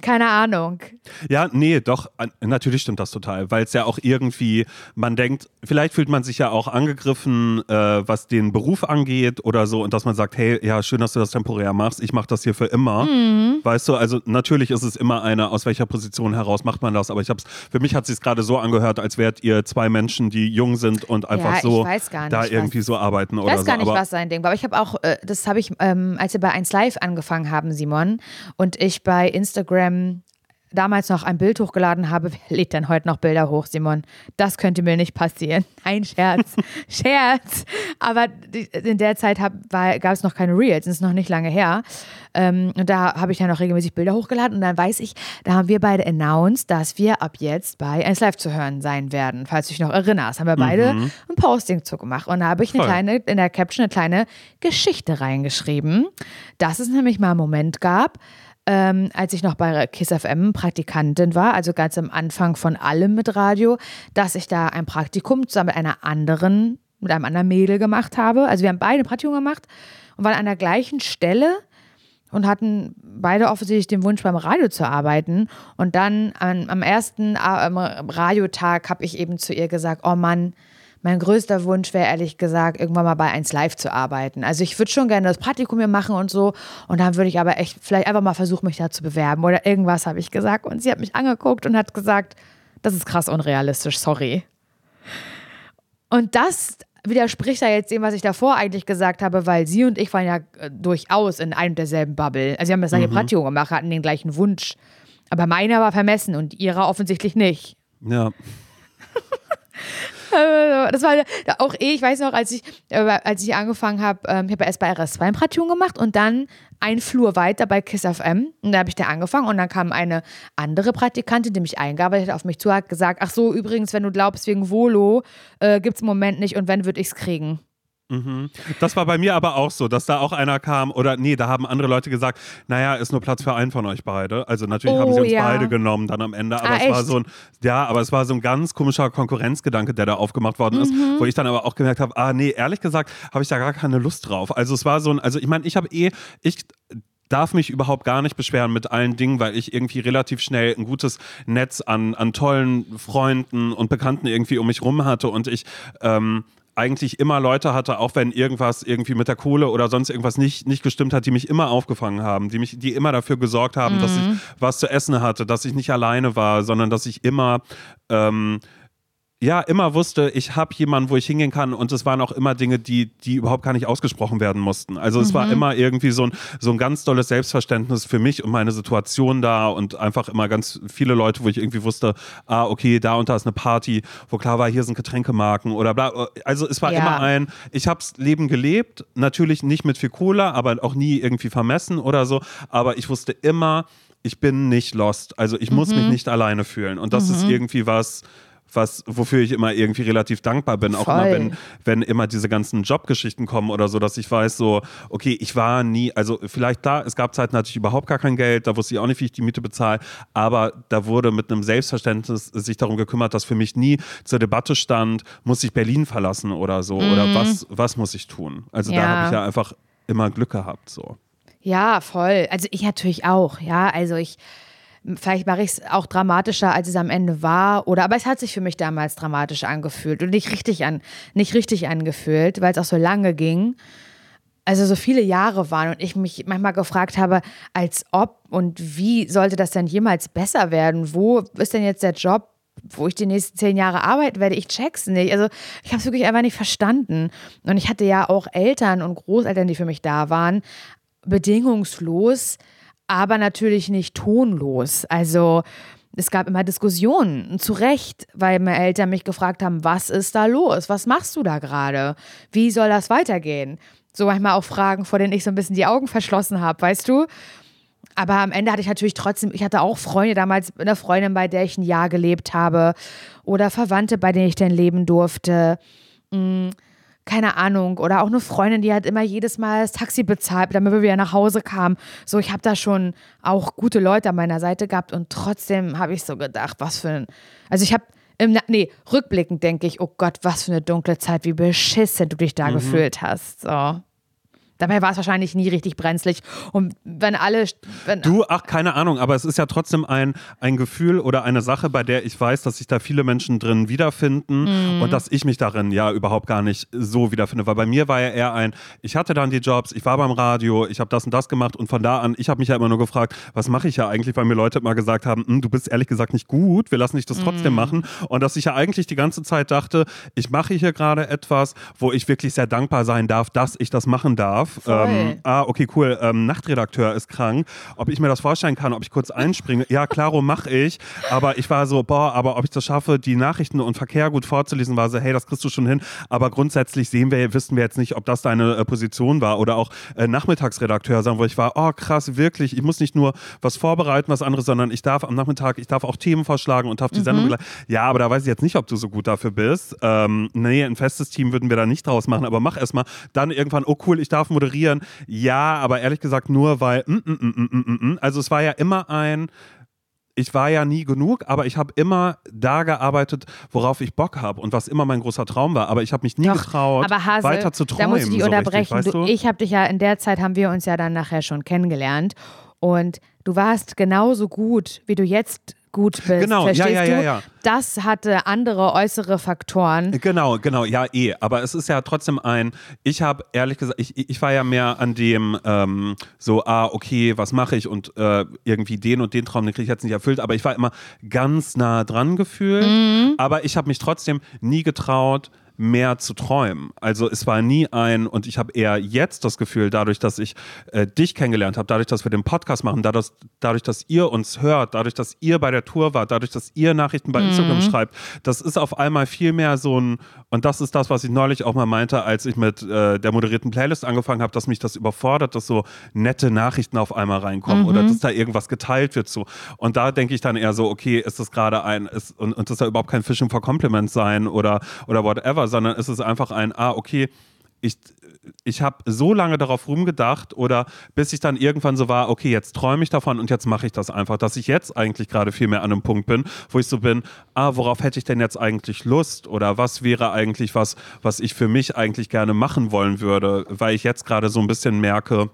Keine Ahnung. Ja, nee, doch, natürlich stimmt das total, weil es ja auch irgendwie, man denkt, vielleicht fühlt man sich ja auch angegriffen, äh, was den Beruf angeht oder so und dass man sagt, hey, ja, schön, dass du das temporär machst, ich mache das hier für immer. Mhm. Weißt du, also natürlich ist es immer eine, aus welcher Position heraus macht man das, aber ich hab's, für mich hat es sich gerade so angehört, als wärt ihr zwei Menschen, die jung sind und einfach ja, so da irgendwie so arbeiten oder so. Ich weiß gar nicht, was sein Ding war, aber ich habe auch, äh, das habe ich, ähm, als wir bei 1 Live angefangen haben, Simon, und ich bei Instagram Instagram damals noch ein Bild hochgeladen habe, [LAUGHS] wer lädt denn heute noch Bilder hoch, Simon? Das könnte mir nicht passieren. [LAUGHS] Ein Scherz. [LAUGHS] Scherz. Aber in der Zeit gab es noch keine Reels, das ist noch nicht lange her. Ähm, und da habe ich dann noch regelmäßig Bilder hochgeladen und dann weiß ich, da haben wir beide announced, dass wir ab jetzt bei 1 Live zu hören sein werden. Falls du dich noch erinnerst, haben wir beide mhm. ein Posting zugemacht. Und da habe ich eine Voll. kleine, in der Caption eine kleine Geschichte reingeschrieben, dass es nämlich mal einen Moment gab, ähm, als ich noch bei KISS FM Praktikantin war, also ganz am Anfang von allem mit Radio, dass ich da ein Praktikum zusammen mit einer anderen, mit einem anderen Mädel gemacht habe. Also wir haben beide ein Praktikum gemacht und waren an der gleichen Stelle und hatten beide offensichtlich den Wunsch, beim Radio zu arbeiten. Und dann an, am ersten äh, Radiotag habe ich eben zu ihr gesagt, oh Mann, mein größter Wunsch wäre ehrlich gesagt, irgendwann mal bei 1 Live zu arbeiten. Also ich würde schon gerne das Praktikum hier machen und so. Und dann würde ich aber echt vielleicht einfach mal versuchen, mich da zu bewerben oder irgendwas, habe ich gesagt. Und sie hat mich angeguckt und hat gesagt, das ist krass unrealistisch, sorry. Und das widerspricht ja jetzt dem, was ich davor eigentlich gesagt habe, weil sie und ich waren ja äh, durchaus in einem derselben Bubble. Also wir haben das gleiche mhm. Praktikum gemacht, hatten den gleichen Wunsch. Aber meiner war vermessen und ihrer offensichtlich nicht. Ja. [LAUGHS] Das war auch eh, ich weiß noch, als ich, äh, als ich angefangen habe, ähm, ich habe erst bei RS2 ein Praktikum gemacht und dann ein Flur weiter bei KISS FM. Und da habe ich da angefangen und dann kam eine andere Praktikantin, die mich eingearbeitet hat, auf mich zu, hat gesagt, ach so, übrigens, wenn du glaubst, wegen Volo äh, gibt es im Moment nicht und wenn, würde ich es kriegen. Mhm. Das war bei mir aber auch so, dass da auch einer kam, oder nee, da haben andere Leute gesagt, naja, ist nur Platz für einen von euch beide. Also natürlich oh, haben sie uns ja. beide genommen dann am Ende, aber ah, es echt? war so ein, ja, aber es war so ein ganz komischer Konkurrenzgedanke, der da aufgemacht worden ist, mhm. wo ich dann aber auch gemerkt habe, ah nee, ehrlich gesagt, habe ich da gar keine Lust drauf. Also es war so ein, also ich meine, ich habe eh, ich darf mich überhaupt gar nicht beschweren mit allen Dingen, weil ich irgendwie relativ schnell ein gutes Netz an, an tollen Freunden und Bekannten irgendwie um mich rum hatte und ich ähm, eigentlich immer Leute hatte, auch wenn irgendwas irgendwie mit der Kohle oder sonst irgendwas nicht, nicht gestimmt hat, die mich immer aufgefangen haben, die mich, die immer dafür gesorgt haben, mhm. dass ich mhm. was zu essen hatte, dass ich nicht alleine war, sondern dass ich immer ähm, ja, immer wusste, ich habe jemanden, wo ich hingehen kann und es waren auch immer Dinge, die, die überhaupt gar nicht ausgesprochen werden mussten. Also es mhm. war immer irgendwie so ein, so ein ganz tolles Selbstverständnis für mich und meine Situation da und einfach immer ganz viele Leute, wo ich irgendwie wusste, ah, okay, da und da ist eine Party, wo klar war, hier sind Getränkemarken oder bla. Also es war ja. immer ein, ich habe Leben gelebt, natürlich nicht mit viel Cola, aber auch nie irgendwie vermessen oder so, aber ich wusste immer, ich bin nicht lost. Also ich mhm. muss mich mhm. nicht alleine fühlen und das mhm. ist irgendwie was, was, wofür ich immer irgendwie relativ dankbar bin. Voll. Auch immer, wenn, wenn immer diese ganzen Jobgeschichten kommen oder so, dass ich weiß, so, okay, ich war nie, also vielleicht da, es gab Zeiten, hatte ich überhaupt gar kein Geld, da wusste ich auch nicht, wie ich die Miete bezahle, aber da wurde mit einem Selbstverständnis sich darum gekümmert, dass für mich nie zur Debatte stand, muss ich Berlin verlassen oder so, mhm. oder was, was muss ich tun? Also ja. da habe ich ja einfach immer Glück gehabt, so. Ja, voll. Also ich natürlich auch, ja. Also ich Vielleicht mache ich es auch dramatischer, als es am Ende war. Oder aber es hat sich für mich damals dramatisch angefühlt und nicht richtig an, nicht richtig angefühlt, weil es auch so lange ging. Also so viele Jahre waren und ich mich manchmal gefragt habe, als ob und wie sollte das denn jemals besser werden? Wo ist denn jetzt der Job, wo ich die nächsten zehn Jahre arbeiten werde? Ich check's nicht. Also ich habe es wirklich einfach nicht verstanden. Und ich hatte ja auch Eltern und Großeltern, die für mich da waren, bedingungslos aber natürlich nicht tonlos. Also es gab immer Diskussionen, zu Recht, weil meine Eltern mich gefragt haben, was ist da los? Was machst du da gerade? Wie soll das weitergehen? So manchmal auch Fragen, vor denen ich so ein bisschen die Augen verschlossen habe, weißt du? Aber am Ende hatte ich natürlich trotzdem, ich hatte auch Freunde damals, eine Freundin, bei der ich ein Jahr gelebt habe oder Verwandte, bei denen ich dann leben durfte. Mhm keine Ahnung, oder auch eine Freundin, die hat immer jedes Mal das Taxi bezahlt, damit wir wieder nach Hause kamen. So, ich habe da schon auch gute Leute an meiner Seite gehabt und trotzdem habe ich so gedacht, was für ein. Also ich habe im, nee, rückblickend denke ich, oh Gott, was für eine dunkle Zeit, wie beschissen du dich da mhm. gefühlt hast. So. Dabei war es wahrscheinlich nie richtig brenzlig. Und wenn alle. Wenn du, ach, keine Ahnung, aber es ist ja trotzdem ein, ein Gefühl oder eine Sache, bei der ich weiß, dass sich da viele Menschen drin wiederfinden mhm. und dass ich mich darin ja überhaupt gar nicht so wiederfinde. Weil bei mir war ja eher ein, ich hatte dann die Jobs, ich war beim Radio, ich habe das und das gemacht und von da an, ich habe mich ja immer nur gefragt, was mache ich ja eigentlich, weil mir Leute immer gesagt haben, hm, du bist ehrlich gesagt nicht gut, wir lassen dich das trotzdem mhm. machen. Und dass ich ja eigentlich die ganze Zeit dachte, ich mache hier gerade etwas, wo ich wirklich sehr dankbar sein darf, dass ich das machen darf darf. Ähm, ah, okay, cool. Ähm, Nachtredakteur ist krank. Ob ich mir das vorstellen kann, ob ich kurz einspringe. Ja, klaro, mache ich. Aber ich war so, boah, aber ob ich das schaffe, die Nachrichten und Verkehr gut vorzulesen, war so, hey, das kriegst du schon hin. Aber grundsätzlich sehen wir, wissen wir jetzt nicht, ob das deine äh, Position war oder auch äh, Nachmittagsredakteur sein, wo ich war, oh krass, wirklich, ich muss nicht nur was vorbereiten, was anderes, sondern ich darf am Nachmittag, ich darf auch Themen vorschlagen und darf die mhm. Sendung. Ja, aber da weiß ich jetzt nicht, ob du so gut dafür bist. Ähm, nee, ein festes Team würden wir da nicht draus machen, aber mach erstmal. Dann irgendwann, oh cool, ich darf moderieren. Ja, aber ehrlich gesagt nur, weil. Mm, mm, mm, also es war ja immer ein ich war ja nie genug, aber ich habe immer da gearbeitet, worauf ich Bock habe und was immer mein großer Traum war. Aber ich habe mich nie Doch, getraut, Hase, weiter zu träumen. Da muss ich dich so unterbrechen. Richtig, weißt du? Ich habe dich ja in der Zeit haben wir uns ja dann nachher schon kennengelernt und du warst genauso gut, wie du jetzt gut bist. Genau, verstehst ja, ja, ja, ja. Das hatte andere äußere Faktoren. Genau, genau, ja, eh. Aber es ist ja trotzdem ein, ich habe ehrlich gesagt, ich, ich war ja mehr an dem ähm, so, ah, okay, was mache ich und äh, irgendwie den und den Traum, den kriege ich jetzt nicht erfüllt. Aber ich war immer ganz nah dran gefühlt. Mhm. Aber ich habe mich trotzdem nie getraut, mehr zu träumen. Also es war nie ein, und ich habe eher jetzt das Gefühl, dadurch, dass ich äh, dich kennengelernt habe, dadurch, dass wir den Podcast machen, dadurch, dadurch, dass ihr uns hört, dadurch, dass ihr bei der Tour wart, dadurch, dass ihr Nachrichten bei mhm. Instagram schreibt, das ist auf einmal viel mehr so ein, und das ist das, was ich neulich auch mal meinte, als ich mit äh, der moderierten Playlist angefangen habe, dass mich das überfordert, dass so nette Nachrichten auf einmal reinkommen mhm. oder dass da irgendwas geteilt wird so. Und da denke ich dann eher so, okay, ist das gerade ein, ist, und, und das soll überhaupt kein Fishing for Compliments sein oder, oder whatever, sondern es ist einfach ein, ah, okay, ich, ich habe so lange darauf rumgedacht oder bis ich dann irgendwann so war, okay, jetzt träume ich davon und jetzt mache ich das einfach, dass ich jetzt eigentlich gerade viel mehr an einem Punkt bin, wo ich so bin, ah, worauf hätte ich denn jetzt eigentlich Lust oder was wäre eigentlich was, was ich für mich eigentlich gerne machen wollen würde, weil ich jetzt gerade so ein bisschen merke,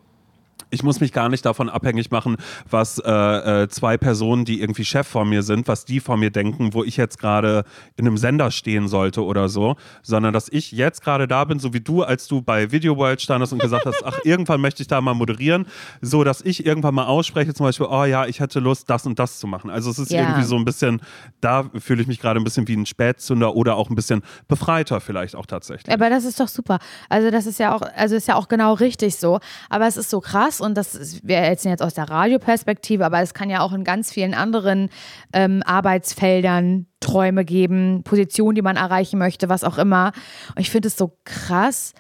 ich muss mich gar nicht davon abhängig machen, was äh, äh, zwei Personen, die irgendwie Chef von mir sind, was die von mir denken, wo ich jetzt gerade in einem Sender stehen sollte oder so, sondern dass ich jetzt gerade da bin, so wie du, als du bei Video World standest und gesagt hast, ach, irgendwann möchte ich da mal moderieren, so dass ich irgendwann mal ausspreche, zum Beispiel, oh ja, ich hätte Lust, das und das zu machen. Also es ist ja. irgendwie so ein bisschen, da fühle ich mich gerade ein bisschen wie ein Spätzünder oder auch ein bisschen befreiter vielleicht auch tatsächlich. Aber das ist doch super. Also das ist ja auch, also ist ja auch genau richtig so. Aber es ist so krass und das wäre jetzt jetzt aus der Radioperspektive, aber es kann ja auch in ganz vielen anderen ähm, Arbeitsfeldern Träume geben, Positionen, die man erreichen möchte, was auch immer. Und ich finde es so krass,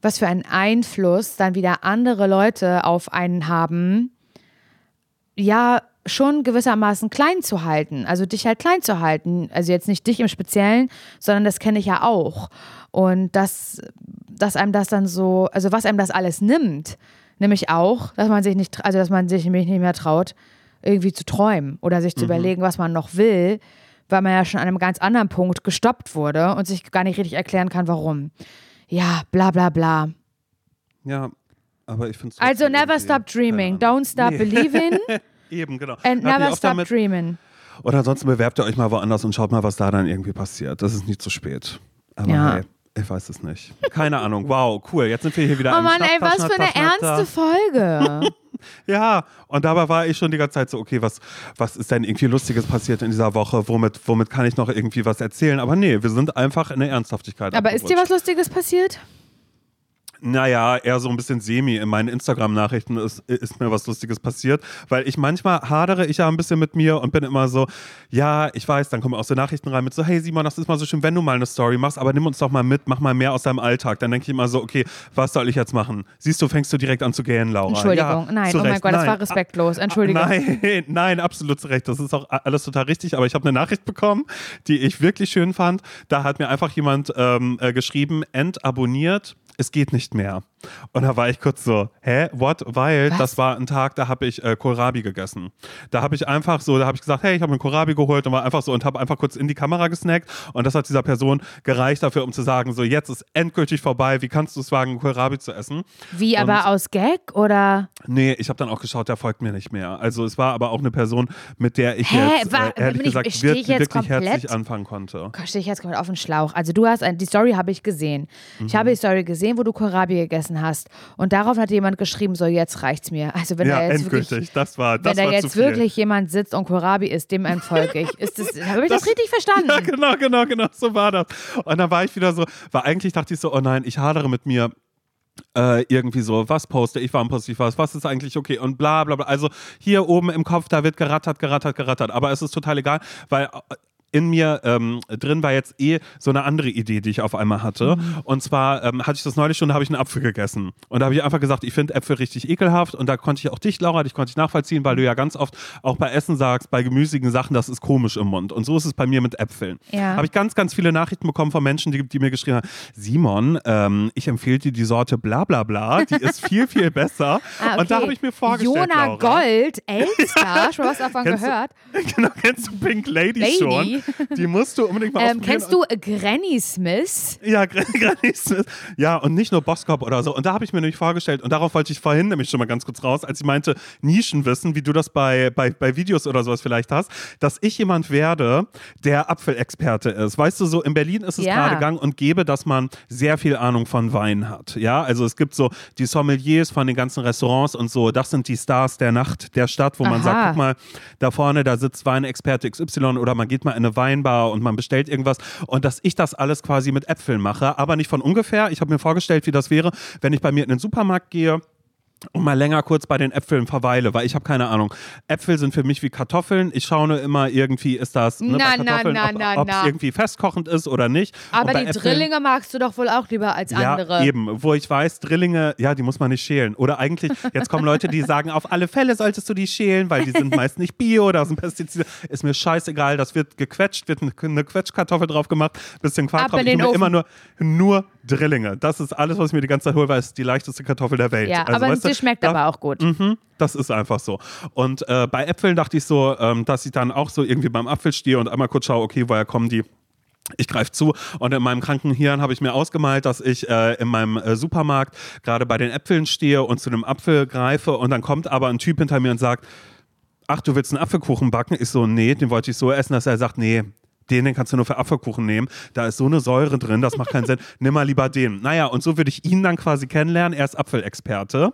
was für einen Einfluss dann wieder andere Leute auf einen haben. Ja, schon gewissermaßen klein zu halten, also dich halt klein zu halten. Also jetzt nicht dich im Speziellen, sondern das kenne ich ja auch. Und das, dass einem das dann so, also was einem das alles nimmt, Nämlich auch, dass man sich nicht, also dass man sich nämlich nicht mehr traut, irgendwie zu träumen oder sich zu mhm. überlegen, was man noch will, weil man ja schon an einem ganz anderen Punkt gestoppt wurde und sich gar nicht richtig erklären kann, warum. Ja, bla bla bla. Ja, aber ich finde es. Also never stop dreaming, don't stop nee. believing. [LAUGHS] Eben, genau. And never stop dreaming. Oder ansonsten bewerbt ihr euch mal woanders und schaut mal, was da dann irgendwie passiert. Das ist nicht zu spät. Aber ja. hey, ich weiß es nicht. Keine Ahnung. Wow, cool. Jetzt sind wir hier wieder. Oh Mann, ey, was für eine ernste Folge. [LAUGHS] ja, und dabei war ich schon die ganze Zeit so, okay, was, was ist denn irgendwie Lustiges passiert in dieser Woche? Womit, womit kann ich noch irgendwie was erzählen? Aber nee, wir sind einfach in der Ernsthaftigkeit. Aber ist dir was Lustiges passiert? Naja, eher so ein bisschen semi. In meinen Instagram-Nachrichten ist, ist mir was Lustiges passiert, weil ich manchmal hadere ich ja ein bisschen mit mir und bin immer so, ja, ich weiß, dann kommen auch so Nachrichten rein mit so, hey Simon, das ist mal so schön, wenn du mal eine Story machst, aber nimm uns doch mal mit, mach mal mehr aus deinem Alltag. Dann denke ich immer so, okay, was soll ich jetzt machen? Siehst du, fängst du direkt an zu gähnen, Laura. Entschuldigung, ja, nein, oh mein Gott, nein. das war respektlos. Entschuldigung. Nein, [LAUGHS] nein, absolut zu Recht. Das ist auch alles total richtig, aber ich habe eine Nachricht bekommen, die ich wirklich schön fand. Da hat mir einfach jemand ähm, äh, geschrieben, entabonniert es geht nicht mehr. Und da war ich kurz so, hä, what? Weil Was? das war ein Tag, da habe ich äh, Kohlrabi gegessen. Da habe ich einfach so, da habe ich gesagt, hey, ich habe mir Kohlrabi geholt und war einfach so und habe einfach kurz in die Kamera gesnackt und das hat dieser Person gereicht dafür, um zu sagen, so jetzt ist endgültig vorbei, wie kannst du es wagen, Kohlrabi zu essen? Wie, und, aber aus Gag oder? Nee, ich habe dann auch geschaut, der folgt mir nicht mehr. Also es war aber auch eine Person, mit der ich Hä? jetzt, war, äh, ehrlich ich, gesagt, wir, jetzt wirklich komplett, herzlich anfangen konnte. Stehe ich jetzt komplett auf den Schlauch. Also du hast, ein, die Story habe ich gesehen. Mhm. Ich habe die Story gesehen, wo du Kohlrabi gegessen hast. Und darauf hat jemand geschrieben, so jetzt reicht's mir. Also wenn ja, da jetzt endgültig. Wirklich, das war, das wenn da jetzt wirklich jemand sitzt und Kohlrabi isst, dem entfolge ich. Ist das, habe ich das, das, richtig [LAUGHS] verstanden? Ja, genau, genau, genau, so war das. Und dann war ich wieder so, weil eigentlich dachte ich so, oh nein, ich hadere mit mir, äh, irgendwie so, was poste ich, warum poste ich was, was ist eigentlich okay und bla bla bla. Also hier oben im Kopf, da wird gerattert, gerattert, gerattert. Aber es ist total egal, weil in mir ähm, drin war jetzt eh so eine andere Idee, die ich auf einmal hatte. Mhm. Und zwar ähm, hatte ich das neulich schon, da habe ich einen Apfel gegessen. Und da habe ich einfach gesagt, ich finde Äpfel richtig ekelhaft. Und da konnte ich auch dich, Laura, dich konnte ich nachvollziehen, weil du ja ganz oft auch bei Essen sagst, bei gemüsigen Sachen, das ist komisch im Mund. Und so ist es bei mir mit Äpfeln. Ja. Habe ich ganz, ganz viele Nachrichten bekommen von Menschen, die, die mir geschrieben haben, Simon, ähm, ich empfehle dir die Sorte bla bla bla, die ist [LAUGHS] viel, viel besser. ah, okay. Und da habe ich mir vorgestellt, Jona Laura, Gold, Elster, [LAUGHS] schon was davon gehört. Du, [LAUGHS] genau, kennst du Pink Lady, Lady. schon? [LAUGHS] Die musst du unbedingt mal ähm, Kennst du Granny Smith? Ja, [LAUGHS] Granny Smith. Ja, und nicht nur Boskop oder so. Und da habe ich mir nämlich vorgestellt, und darauf wollte ich vorhin nämlich schon mal ganz kurz raus, als ich meinte, Nischenwissen, wie du das bei, bei, bei Videos oder sowas vielleicht hast, dass ich jemand werde, der Apfelexperte ist. Weißt du, so in Berlin ist es ja. gerade gang und gäbe, dass man sehr viel Ahnung von Wein hat. Ja, also es gibt so die Sommeliers von den ganzen Restaurants und so, das sind die Stars der Nacht der Stadt, wo man Aha. sagt, guck mal, da vorne, da sitzt Weinexperte XY oder man geht mal in eine Weinbar und man bestellt irgendwas und dass ich das alles quasi mit Äpfeln mache, aber nicht von ungefähr. Ich habe mir vorgestellt, wie das wäre, wenn ich bei mir in den Supermarkt gehe und mal länger kurz bei den Äpfeln verweile, weil ich habe keine Ahnung. Äpfel sind für mich wie Kartoffeln. Ich schaue nur immer irgendwie, ist das ne, na, bei Kartoffeln, na, na, ob es irgendwie festkochend ist oder nicht. Aber die Äpfeln, Drillinge magst du doch wohl auch lieber als andere. Ja, eben. Wo ich weiß, Drillinge, ja, die muss man nicht schälen. Oder eigentlich, jetzt kommen Leute, die sagen, auf alle Fälle solltest du die schälen, weil die sind meist nicht bio, da sind Pestizide. Ist mir scheißegal, das wird gequetscht, wird eine Quetschkartoffel drauf gemacht, bisschen Quark drauf. Ich immer nur, nur Drillinge. Das ist alles, was ich mir die ganze Zeit hole, weil es die leichteste Kartoffel der Welt. Ja, also, aber weißt du, schmeckt da, aber auch gut. Mhm, das ist einfach so. Und äh, bei Äpfeln dachte ich so, ähm, dass ich dann auch so irgendwie beim Apfel stehe und einmal kurz schaue, okay, woher kommen die? Ich greife zu und in meinem kranken Hirn habe ich mir ausgemalt, dass ich äh, in meinem äh, Supermarkt gerade bei den Äpfeln stehe und zu einem Apfel greife und dann kommt aber ein Typ hinter mir und sagt, ach, du willst einen Apfelkuchen backen? Ich so, nee, den wollte ich so essen, dass er sagt, nee, den, den kannst du nur für Apfelkuchen nehmen. Da ist so eine Säure drin, das macht keinen Sinn. [LAUGHS] Nimm mal lieber den. Naja, und so würde ich ihn dann quasi kennenlernen. Er ist Apfelexperte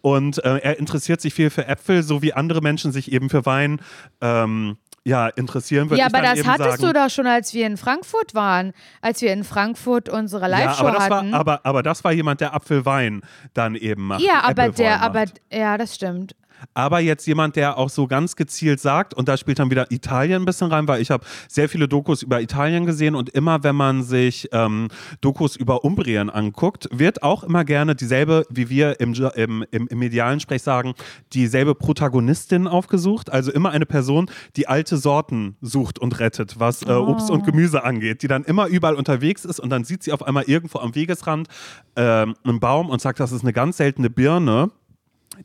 und äh, er interessiert sich viel für Äpfel, so wie andere Menschen sich eben für Wein ähm, ja, interessieren würde. Ja, aber das hattest sagen, du doch schon, als wir in Frankfurt waren, als wir in Frankfurt unsere Live-Show ja, aber hatten. War, aber, aber das war jemand, der Apfelwein dann eben macht. Ja, aber der, aber ja, das stimmt aber jetzt jemand, der auch so ganz gezielt sagt, und da spielt dann wieder Italien ein bisschen rein, weil ich habe sehr viele Dokus über Italien gesehen und immer, wenn man sich ähm, Dokus über Umbrien anguckt, wird auch immer gerne dieselbe, wie wir im, im, im, im medialen Sprech sagen, dieselbe Protagonistin aufgesucht. Also immer eine Person, die alte Sorten sucht und rettet, was äh, Obst und oh. Gemüse angeht, die dann immer überall unterwegs ist und dann sieht sie auf einmal irgendwo am Wegesrand äh, einen Baum und sagt, das ist eine ganz seltene Birne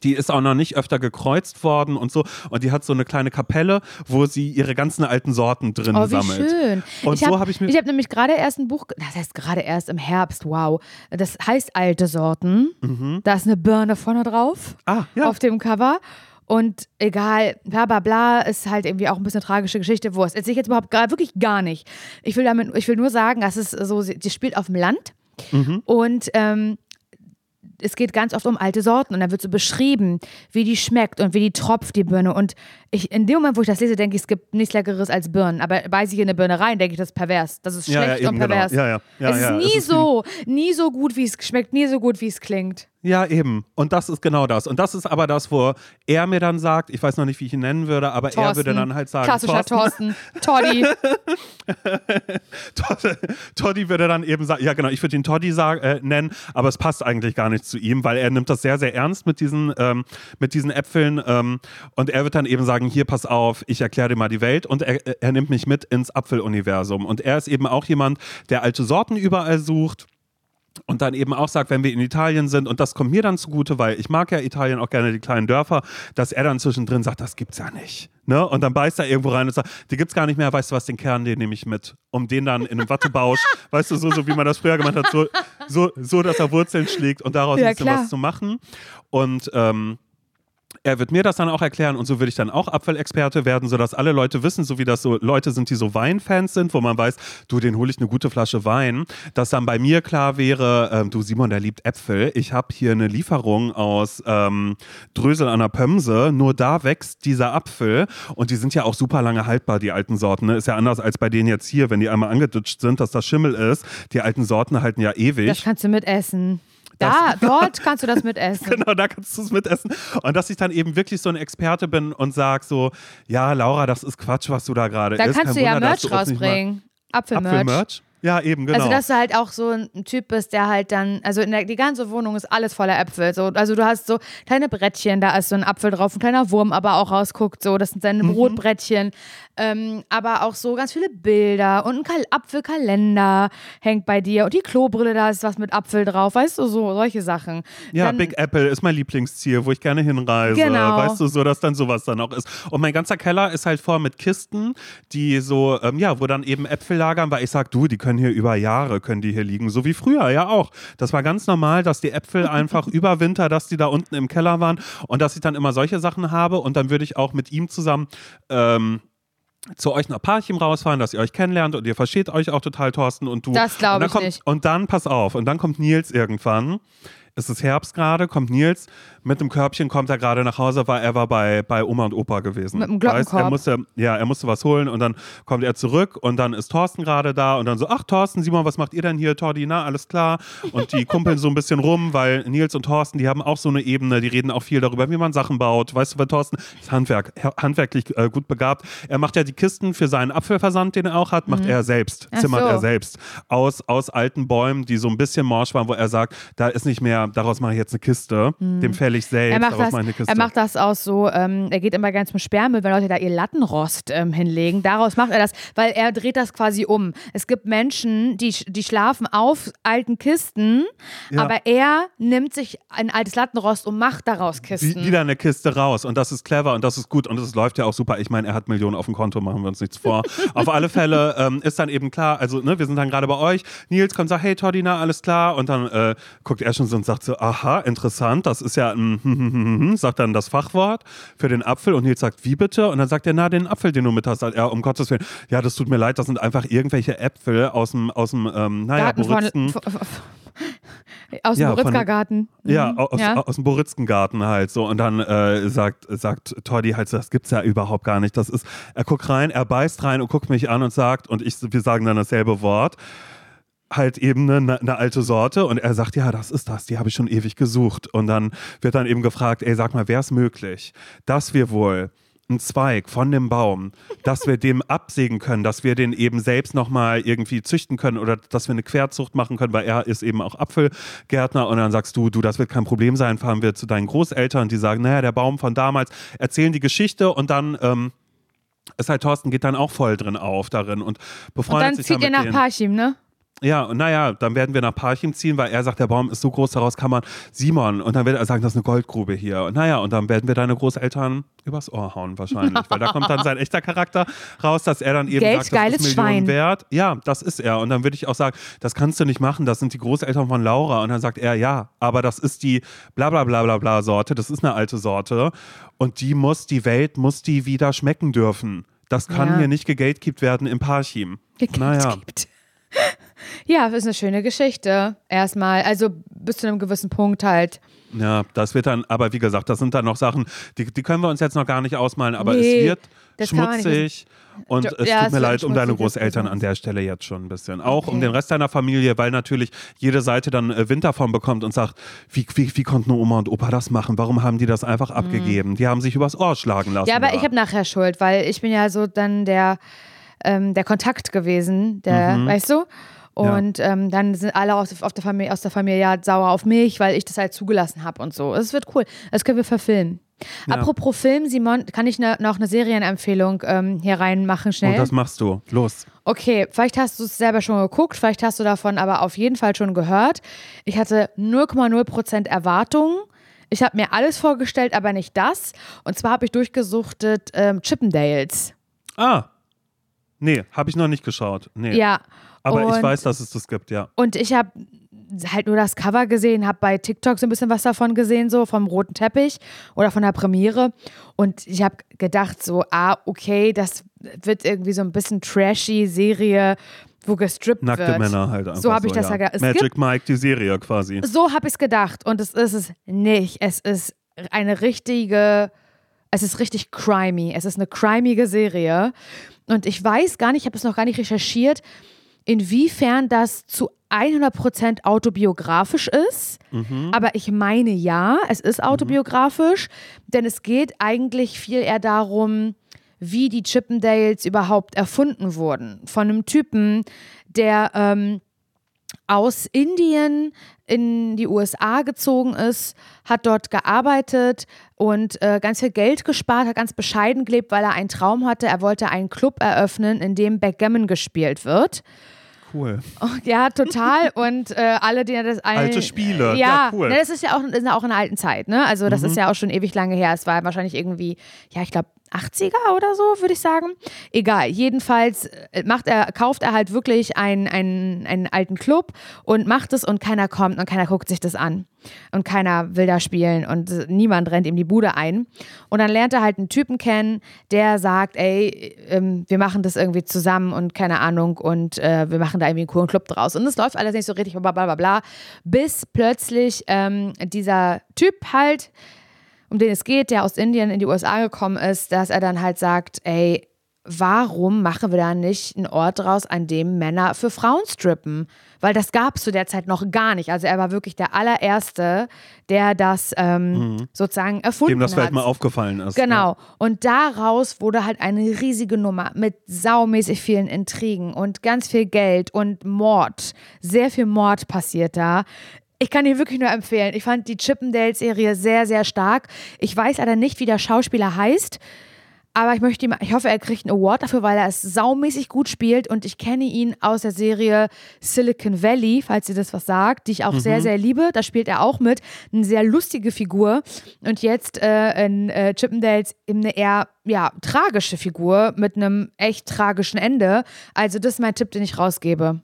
die ist auch noch nicht öfter gekreuzt worden und so. Und die hat so eine kleine Kapelle, wo sie ihre ganzen alten Sorten drin oh, wie sammelt. Schön. Und ich so habe hab ich mir. Ich habe nämlich gerade erst ein Buch, das heißt gerade erst im Herbst, wow. Das heißt Alte Sorten. Mhm. Da ist eine Birne vorne drauf. Ah, ja. Auf dem Cover. Und egal, bla bla bla, ist halt irgendwie auch ein bisschen eine tragische Geschichte. Wurst. Erzähle ich jetzt überhaupt gar, wirklich gar nicht. Ich will damit, ich will nur sagen, dass es so, die spielt auf dem Land. Mhm. Und ähm, es geht ganz oft um alte Sorten und dann wird so beschrieben, wie die schmeckt und wie die tropft, die Birne. Und ich, in dem Moment, wo ich das lese, denke ich, es gibt nichts Leckeres als Birnen. Aber beiße ich in eine Birne rein, denke ich, das ist pervers. Das ist schlecht ja, ja, und genau. pervers. Genau. Ja, ja. es ist nie es ist so, nie so gut, wie es schmeckt, nie so gut, wie es klingt. Ja, eben. Und das ist genau das. Und das ist aber das, wo er mir dann sagt, ich weiß noch nicht, wie ich ihn nennen würde, aber Thorsten. er würde dann halt sagen. Klassischer Thorsten. [LAUGHS] Toddy. Toddy würde dann eben sagen, ja genau, ich würde ihn Toddy äh, nennen, aber es passt eigentlich gar nicht zu ihm, weil er nimmt das sehr, sehr ernst mit diesen, ähm, mit diesen Äpfeln. Ähm, und er wird dann eben sagen, hier, pass auf, ich erkläre dir mal die Welt. Und er, er nimmt mich mit ins Apfeluniversum. Und er ist eben auch jemand, der alte Sorten überall sucht und dann eben auch sagt, wenn wir in Italien sind, und das kommt mir dann zugute, weil ich mag ja Italien auch gerne, die kleinen Dörfer, dass er dann zwischendrin sagt, das gibt's ja nicht. Ne? Und dann beißt er irgendwo rein und sagt, die gibt's gar nicht mehr, weißt du was, den Kern, den nehme ich mit. Um den dann in einem Wattebausch, [LAUGHS] weißt du, so, so wie man das früher gemacht hat, so, so, so dass er Wurzeln schlägt und daraus ja, ein bisschen klar. was zu machen. Und ähm, er wird mir das dann auch erklären und so würde ich dann auch Apfelexperte werden, sodass alle Leute wissen, so wie das so Leute sind, die so Weinfans sind, wo man weiß, du, den hole ich eine gute Flasche Wein, dass dann bei mir klar wäre, ähm, du Simon, der liebt Äpfel, ich habe hier eine Lieferung aus ähm, Drösel an der Pömse, nur da wächst dieser Apfel und die sind ja auch super lange haltbar, die alten Sorten, ne? ist ja anders als bei denen jetzt hier, wenn die einmal angedutscht sind, dass das Schimmel ist, die alten Sorten halten ja ewig. Das kannst du mitessen. Da, dort kannst du das mitessen. [LAUGHS] genau, da kannst du es mitessen. Und dass ich dann eben wirklich so ein Experte bin und sage so, ja, Laura, das ist Quatsch, was du da gerade isst. Da kannst Kein du ja Merch rausbringen. Apfelmerch. Apfelmerch? Ja, eben, genau. Also, dass du halt auch so ein Typ bist, der halt dann, also der, die ganze Wohnung ist alles voller Äpfel. So, also du hast so kleine Brettchen, da ist so ein Apfel drauf, ein kleiner Wurm aber auch rausguckt, so, das sind seine mhm. Brotbrettchen. Ähm, aber auch so ganz viele Bilder und ein Kal Apfelkalender hängt bei dir und die Klobrille, da ist was mit Apfel drauf, weißt du, so solche Sachen. Ja, dann, Big Apple ist mein Lieblingsziel, wo ich gerne hinreise, genau. weißt du, so dass dann sowas dann auch ist. Und mein ganzer Keller ist halt voll mit Kisten, die so, ähm, ja, wo dann eben Äpfel lagern, weil ich sag, du, die können hier über Jahre, können die hier liegen, so wie früher ja auch. Das war ganz normal, dass die Äpfel [LAUGHS] einfach über Winter, dass die da unten im Keller waren und dass ich dann immer solche Sachen habe und dann würde ich auch mit ihm zusammen ähm, zu euch nach Parchim rausfahren, dass ihr euch kennenlernt und ihr versteht euch auch total, Thorsten und du. Das glaube ich kommt, nicht. Und dann, pass auf, und dann kommt Nils irgendwann. Es ist Herbst gerade, kommt Nils mit dem Körbchen kommt er gerade nach Hause, weil er war bei, bei Oma und Opa gewesen. Mit dem Glockenkorb. Weißt, er musste, ja, er musste was holen und dann kommt er zurück und dann ist Thorsten gerade da und dann so, ach Thorsten, Simon, was macht ihr denn hier, Tordi? Na, alles klar. Und die kumpeln so ein bisschen rum, weil Nils und Thorsten, die haben auch so eine Ebene, die reden auch viel darüber, wie man Sachen baut. Weißt du, weil Thorsten ist Handwerk, handwerklich äh, gut begabt. Er macht ja die Kisten für seinen Apfelversand, den er auch hat, macht mhm. er selbst, zimmert so. er selbst. Aus, aus alten Bäumen, die so ein bisschen morsch waren, wo er sagt, da ist nicht mehr daraus mache ich jetzt eine Kiste, hm. dem fälle ich selbst, er macht daraus das, eine Kiste. Er macht das auch so, ähm, er geht immer ganz zum Sperrmüll, wenn Leute da ihr Lattenrost ähm, hinlegen, daraus macht er das, weil er dreht das quasi um. Es gibt Menschen, die, die schlafen auf alten Kisten, ja. aber er nimmt sich ein altes Lattenrost und macht daraus Kisten. Wieder eine Kiste raus und das ist clever und das ist gut und es läuft ja auch super. Ich meine, er hat Millionen auf dem Konto, machen wir uns nichts vor. [LAUGHS] auf alle Fälle ähm, ist dann eben klar, also ne, wir sind dann gerade bei euch, Nils kommt und sagt, hey Tordina, alles klar und dann äh, guckt er schon so und sagt so, aha, interessant, das ist ja ein, sagt dann das Fachwort für den Apfel und Nils sagt, wie bitte? Und dann sagt er, na, den Apfel, den du mit hast, ja, um Gottes Willen, ja, das tut mir leid, das sind einfach irgendwelche Äpfel aus dem, aus dem, ähm, naja, Boritzen. Aus dem ja, Boritzka-Garten. Mhm. Ja, aus, ja. aus dem Boritzken-Garten halt so. Und dann äh, sagt, sagt Toddy halt, das gibt's ja überhaupt gar nicht. Das ist, er guckt rein, er beißt rein und guckt mich an und sagt, und ich, wir sagen dann dasselbe Wort halt eben eine, eine, alte Sorte und er sagt, ja, das ist das, die habe ich schon ewig gesucht. Und dann wird dann eben gefragt, ey, sag mal, wäre es möglich, dass wir wohl einen Zweig von dem Baum, dass wir dem [LAUGHS] absägen können, dass wir den eben selbst nochmal irgendwie züchten können oder dass wir eine Querzucht machen können, weil er ist eben auch Apfelgärtner und dann sagst du, du, das wird kein Problem sein, fahren wir zu deinen Großeltern, die sagen, naja, der Baum von damals, erzählen die Geschichte und dann ähm, ist halt Thorsten geht dann auch voll drin auf darin und befreundet und dann sich zieht ihr nach Parchim, ne? Ja, und naja, dann werden wir nach Parchim ziehen, weil er sagt, der Baum ist so groß, daraus kann man Simon. Und dann wird er sagen, das ist eine Goldgrube hier. Und naja, und dann werden wir deine Großeltern übers Ohr hauen wahrscheinlich. weil da kommt dann sein echter Charakter raus, dass er dann eben Geld, sagt, das ist Millionen Schwein. wert. Ja, das ist er. Und dann würde ich auch sagen, das kannst du nicht machen, das sind die Großeltern von Laura. Und dann sagt er, ja, aber das ist die bla bla bla bla bla Sorte, das ist eine alte Sorte. Und die muss, die Welt muss die wieder schmecken dürfen. Das kann ja. hier nicht gegatekeept werden im Parchim. Naja. [LAUGHS] Ja, das ist eine schöne Geschichte. Erstmal, also bis zu einem gewissen Punkt halt. Ja, das wird dann, aber wie gesagt, das sind dann noch Sachen, die, die können wir uns jetzt noch gar nicht ausmalen, aber nee, es wird schmutzig und es ja, tut mir leid um deine Großeltern an der Stelle jetzt schon ein bisschen. Auch okay. um den Rest deiner Familie, weil natürlich jede Seite dann äh, Wind davon bekommt und sagt, wie, wie, wie konnten Oma und Opa das machen? Warum haben die das einfach mhm. abgegeben? Die haben sich übers Ohr schlagen lassen. Ja, aber da. ich habe nachher Schuld, weil ich bin ja so dann der, ähm, der Kontakt gewesen, der, mhm. weißt du? Und ja. ähm, dann sind alle aus, der Familie, aus der Familie ja sauer auf mich, weil ich das halt zugelassen habe und so. Es wird cool. Das können wir verfilmen. Ja. Apropos Film, Simon, kann ich ne, noch eine Serienempfehlung ähm, hier reinmachen, schnell? Und das machst du. Los. Okay, vielleicht hast du es selber schon geguckt, vielleicht hast du davon aber auf jeden Fall schon gehört. Ich hatte 0,0% Erwartungen. Ich habe mir alles vorgestellt, aber nicht das. Und zwar habe ich durchgesuchtet ähm, Chippendales. Ah. Nee, habe ich noch nicht geschaut. Nee. Ja. Aber und, ich weiß, dass es das gibt, ja. Und ich habe halt nur das Cover gesehen, habe bei TikTok so ein bisschen was davon gesehen, so vom roten Teppich oder von der Premiere. Und ich habe gedacht, so, ah, okay, das wird irgendwie so ein bisschen trashy Serie, wo gestrippt Nackte wird. Männer halt einfach. So habe so, ich das ja. gedacht. Magic gibt, Mike, die Serie quasi. So habe ich es gedacht. Und es ist es nicht. Es ist eine richtige, es ist richtig crimey. Es ist eine crimige Serie. Und ich weiß gar nicht, ich habe es noch gar nicht recherchiert, inwiefern das zu 100% autobiografisch ist. Mhm. Aber ich meine ja, es ist mhm. autobiografisch, mhm. denn es geht eigentlich viel eher darum, wie die Chippendales überhaupt erfunden wurden. Von einem Typen, der ähm, aus Indien in die USA gezogen ist, hat dort gearbeitet und äh, ganz viel Geld gespart, hat ganz bescheiden gelebt, weil er einen Traum hatte. Er wollte einen Club eröffnen, in dem Backgammon gespielt wird cool. Oh, ja, total. [LAUGHS] Und äh, alle, die das alle, Alte Spiele, ja, ja cool. Ne, das ist ja auch, ist auch in der alten Zeit, ne? Also das mhm. ist ja auch schon ewig lange her. Es war wahrscheinlich irgendwie, ja, ich glaube 80er oder so, würde ich sagen. Egal, jedenfalls äh, macht er, kauft er halt wirklich einen, einen, einen alten Club und macht es und keiner kommt und keiner guckt sich das an. Und keiner will da spielen und niemand rennt ihm die Bude ein. Und dann lernt er halt einen Typen kennen, der sagt, ey, ähm, wir machen das irgendwie zusammen und keine Ahnung und äh, wir machen da irgendwie einen coolen Club draus. Und es läuft alles nicht so richtig, bla bla bla bla, bis plötzlich ähm, dieser Typ halt um den es geht, der aus Indien in die USA gekommen ist, dass er dann halt sagt, ey, warum machen wir da nicht einen Ort draus, an dem Männer für Frauen strippen? Weil das gab es zu der Zeit noch gar nicht. Also er war wirklich der allererste, der das ähm, mhm. sozusagen erfunden hat. Dem das vielleicht hat. mal aufgefallen ist. Genau. Ja. Und daraus wurde halt eine riesige Nummer mit saumäßig vielen Intrigen und ganz viel Geld und Mord. Sehr viel Mord passiert da ich kann dir wirklich nur empfehlen. Ich fand die Chippendales-Serie sehr, sehr stark. Ich weiß leider nicht, wie der Schauspieler heißt. Aber ich möchte ihm, ich hoffe, er kriegt einen Award dafür, weil er es saumäßig gut spielt und ich kenne ihn aus der Serie Silicon Valley, falls ihr das was sagt, die ich auch mhm. sehr, sehr liebe. Da spielt er auch mit. Eine sehr lustige Figur. Und jetzt äh, in äh, Chippendales eben eine eher ja, tragische Figur mit einem echt tragischen Ende. Also, das ist mein Tipp, den ich rausgebe.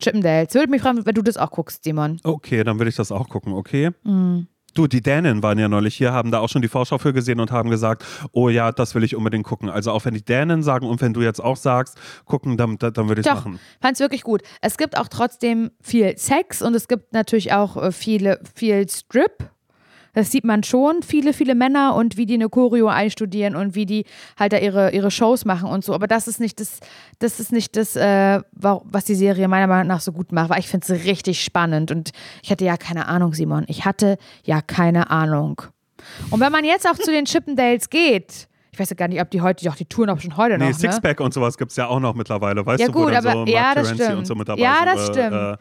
Chippendales. Würde mich fragen, wenn du das auch guckst, Simon. Okay, dann würde ich das auch gucken, okay? Mhm. Du, die Dänen waren ja neulich hier, haben da auch schon die Vorschau für gesehen und haben gesagt, oh ja, das will ich unbedingt gucken. Also auch wenn die Dänen sagen und wenn du jetzt auch sagst, gucken, dann, dann würde ich es machen. fand es wirklich gut. Es gibt auch trotzdem viel Sex und es gibt natürlich auch äh, viele, viel Strip das sieht man schon, viele, viele Männer und wie die eine Choreo einstudieren und wie die halt da ihre, ihre Shows machen und so. Aber das ist nicht das, das ist nicht das, äh, was die Serie meiner Meinung nach so gut macht, weil ich finde es richtig spannend und ich hatte ja keine Ahnung, Simon. Ich hatte ja keine Ahnung. Und wenn man jetzt auch zu den [LAUGHS] Chippendales geht, ich weiß ja gar nicht, ob die heute, auch die Touren auch schon heute nee, noch. Nee, Sixpack ne? und sowas gibt es ja auch noch mittlerweile, weißt ja, du, gut, wo dann aber, so ja, das stimmt. und so mit dabei Ja, das sind, stimmt. Äh,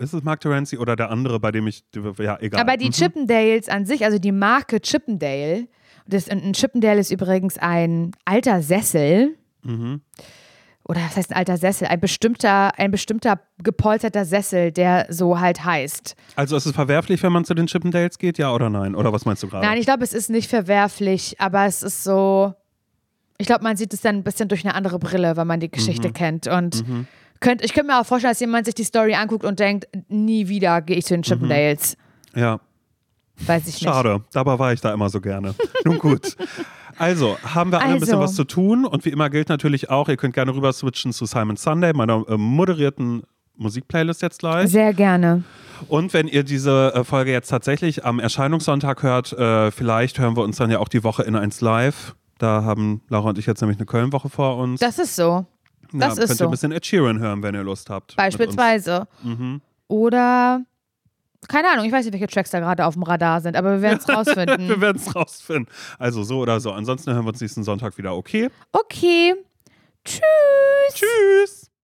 ist es Mark Terenzi oder der andere, bei dem ich, ja, egal. Aber die mhm. Chippendales an sich, also die Marke Chippendale, das, ein Chippendale ist übrigens ein alter Sessel. Mhm. Oder was heißt ein alter Sessel? Ein bestimmter, ein bestimmter gepolsterter Sessel, der so halt heißt. Also ist es verwerflich, wenn man zu den Chippendales geht, ja oder nein? Oder was meinst du gerade? Nein, ich glaube, es ist nicht verwerflich, aber es ist so. Ich glaube, man sieht es dann ein bisschen durch eine andere Brille, wenn man die Geschichte mhm. kennt. Und mhm. Könnt, ich könnte mir auch vorstellen, dass jemand sich die Story anguckt und denkt, nie wieder gehe ich zu den Chippendales. Mhm. Ja. Weiß ich nicht. Schade, dabei war ich da immer so gerne. [LAUGHS] Nun gut. Also, haben wir alle also. ein bisschen also. was zu tun und wie immer gilt natürlich auch, ihr könnt gerne rüber switchen zu Simon Sunday, meiner äh, moderierten Musikplaylist jetzt gleich. Sehr gerne. Und wenn ihr diese äh, Folge jetzt tatsächlich am Erscheinungssonntag hört, äh, vielleicht hören wir uns dann ja auch die Woche in 1 Live. Da haben Laura und ich jetzt nämlich eine Köln-Woche vor uns. Das ist so. Das ja, ist könnt so. ihr ein bisschen Ed Sheeran hören, wenn ihr Lust habt. Beispielsweise. Mhm. Oder keine Ahnung, ich weiß nicht, welche Tracks da gerade auf dem Radar sind, aber wir werden es [LAUGHS] rausfinden. wir werden es rausfinden. Also so oder so. Ansonsten hören wir uns nächsten Sonntag wieder, okay? Okay. Tschüss. Tschüss.